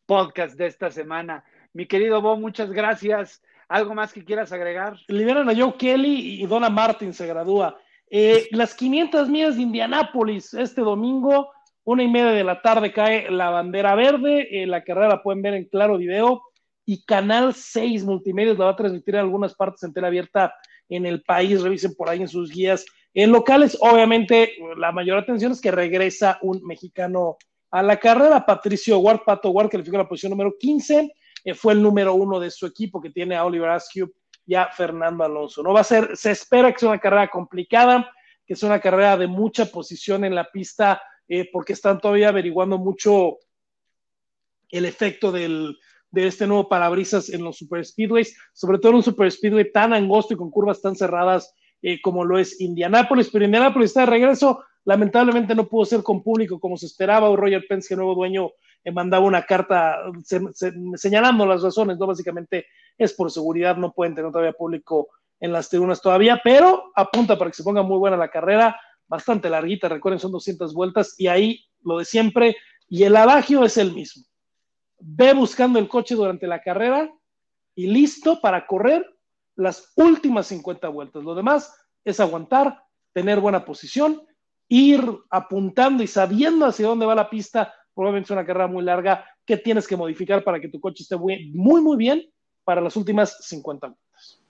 podcast de esta semana. Mi querido Bo, muchas gracias. ¿Algo más que quieras agregar? Liberan a Joe Kelly y Donna Martin se gradúa. Eh, las 500 millas de Indianápolis este domingo, una y media de la tarde cae la bandera verde. Eh, la carrera la pueden ver en claro video y Canal 6 Multimedios la va a transmitir en algunas partes en tela abierta en el país. Revisen por ahí en sus guías en locales. Obviamente, la mayor atención es que regresa un mexicano a la carrera. Patricio Ward, Pato Ward, calificó la posición número 15. Eh, fue el número uno de su equipo que tiene a Oliver Askew y a Fernando Alonso. No va a ser, se espera que sea una carrera complicada, que sea una carrera de mucha posición en la pista, eh, porque están todavía averiguando mucho el efecto del, de este nuevo parabrisas en los super speedways, sobre todo en un super speedway tan angosto y con curvas tan cerradas eh, como lo es Indianápolis, pero Indianápolis está de regreso, lamentablemente no pudo ser con público como se esperaba, o Roger Penske, nuevo dueño, mandaba una carta señalando las razones, ¿no? Básicamente es por seguridad, no pueden tener todavía público en las tribunas todavía, pero apunta para que se ponga muy buena la carrera, bastante larguita, recuerden, son 200 vueltas y ahí lo de siempre, y el adagio es el mismo. Ve buscando el coche durante la carrera y listo para correr las últimas 50 vueltas. Lo demás es aguantar, tener buena posición, ir apuntando y sabiendo hacia dónde va la pista. Probablemente es una carrera muy larga que tienes que modificar para que tu coche esté muy, muy, bien para las últimas 50 vueltas.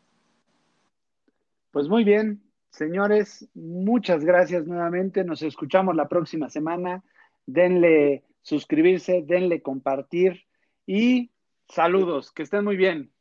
Pues muy bien, señores, muchas gracias nuevamente. Nos escuchamos la próxima semana. Denle suscribirse, denle compartir y saludos, que estén muy bien.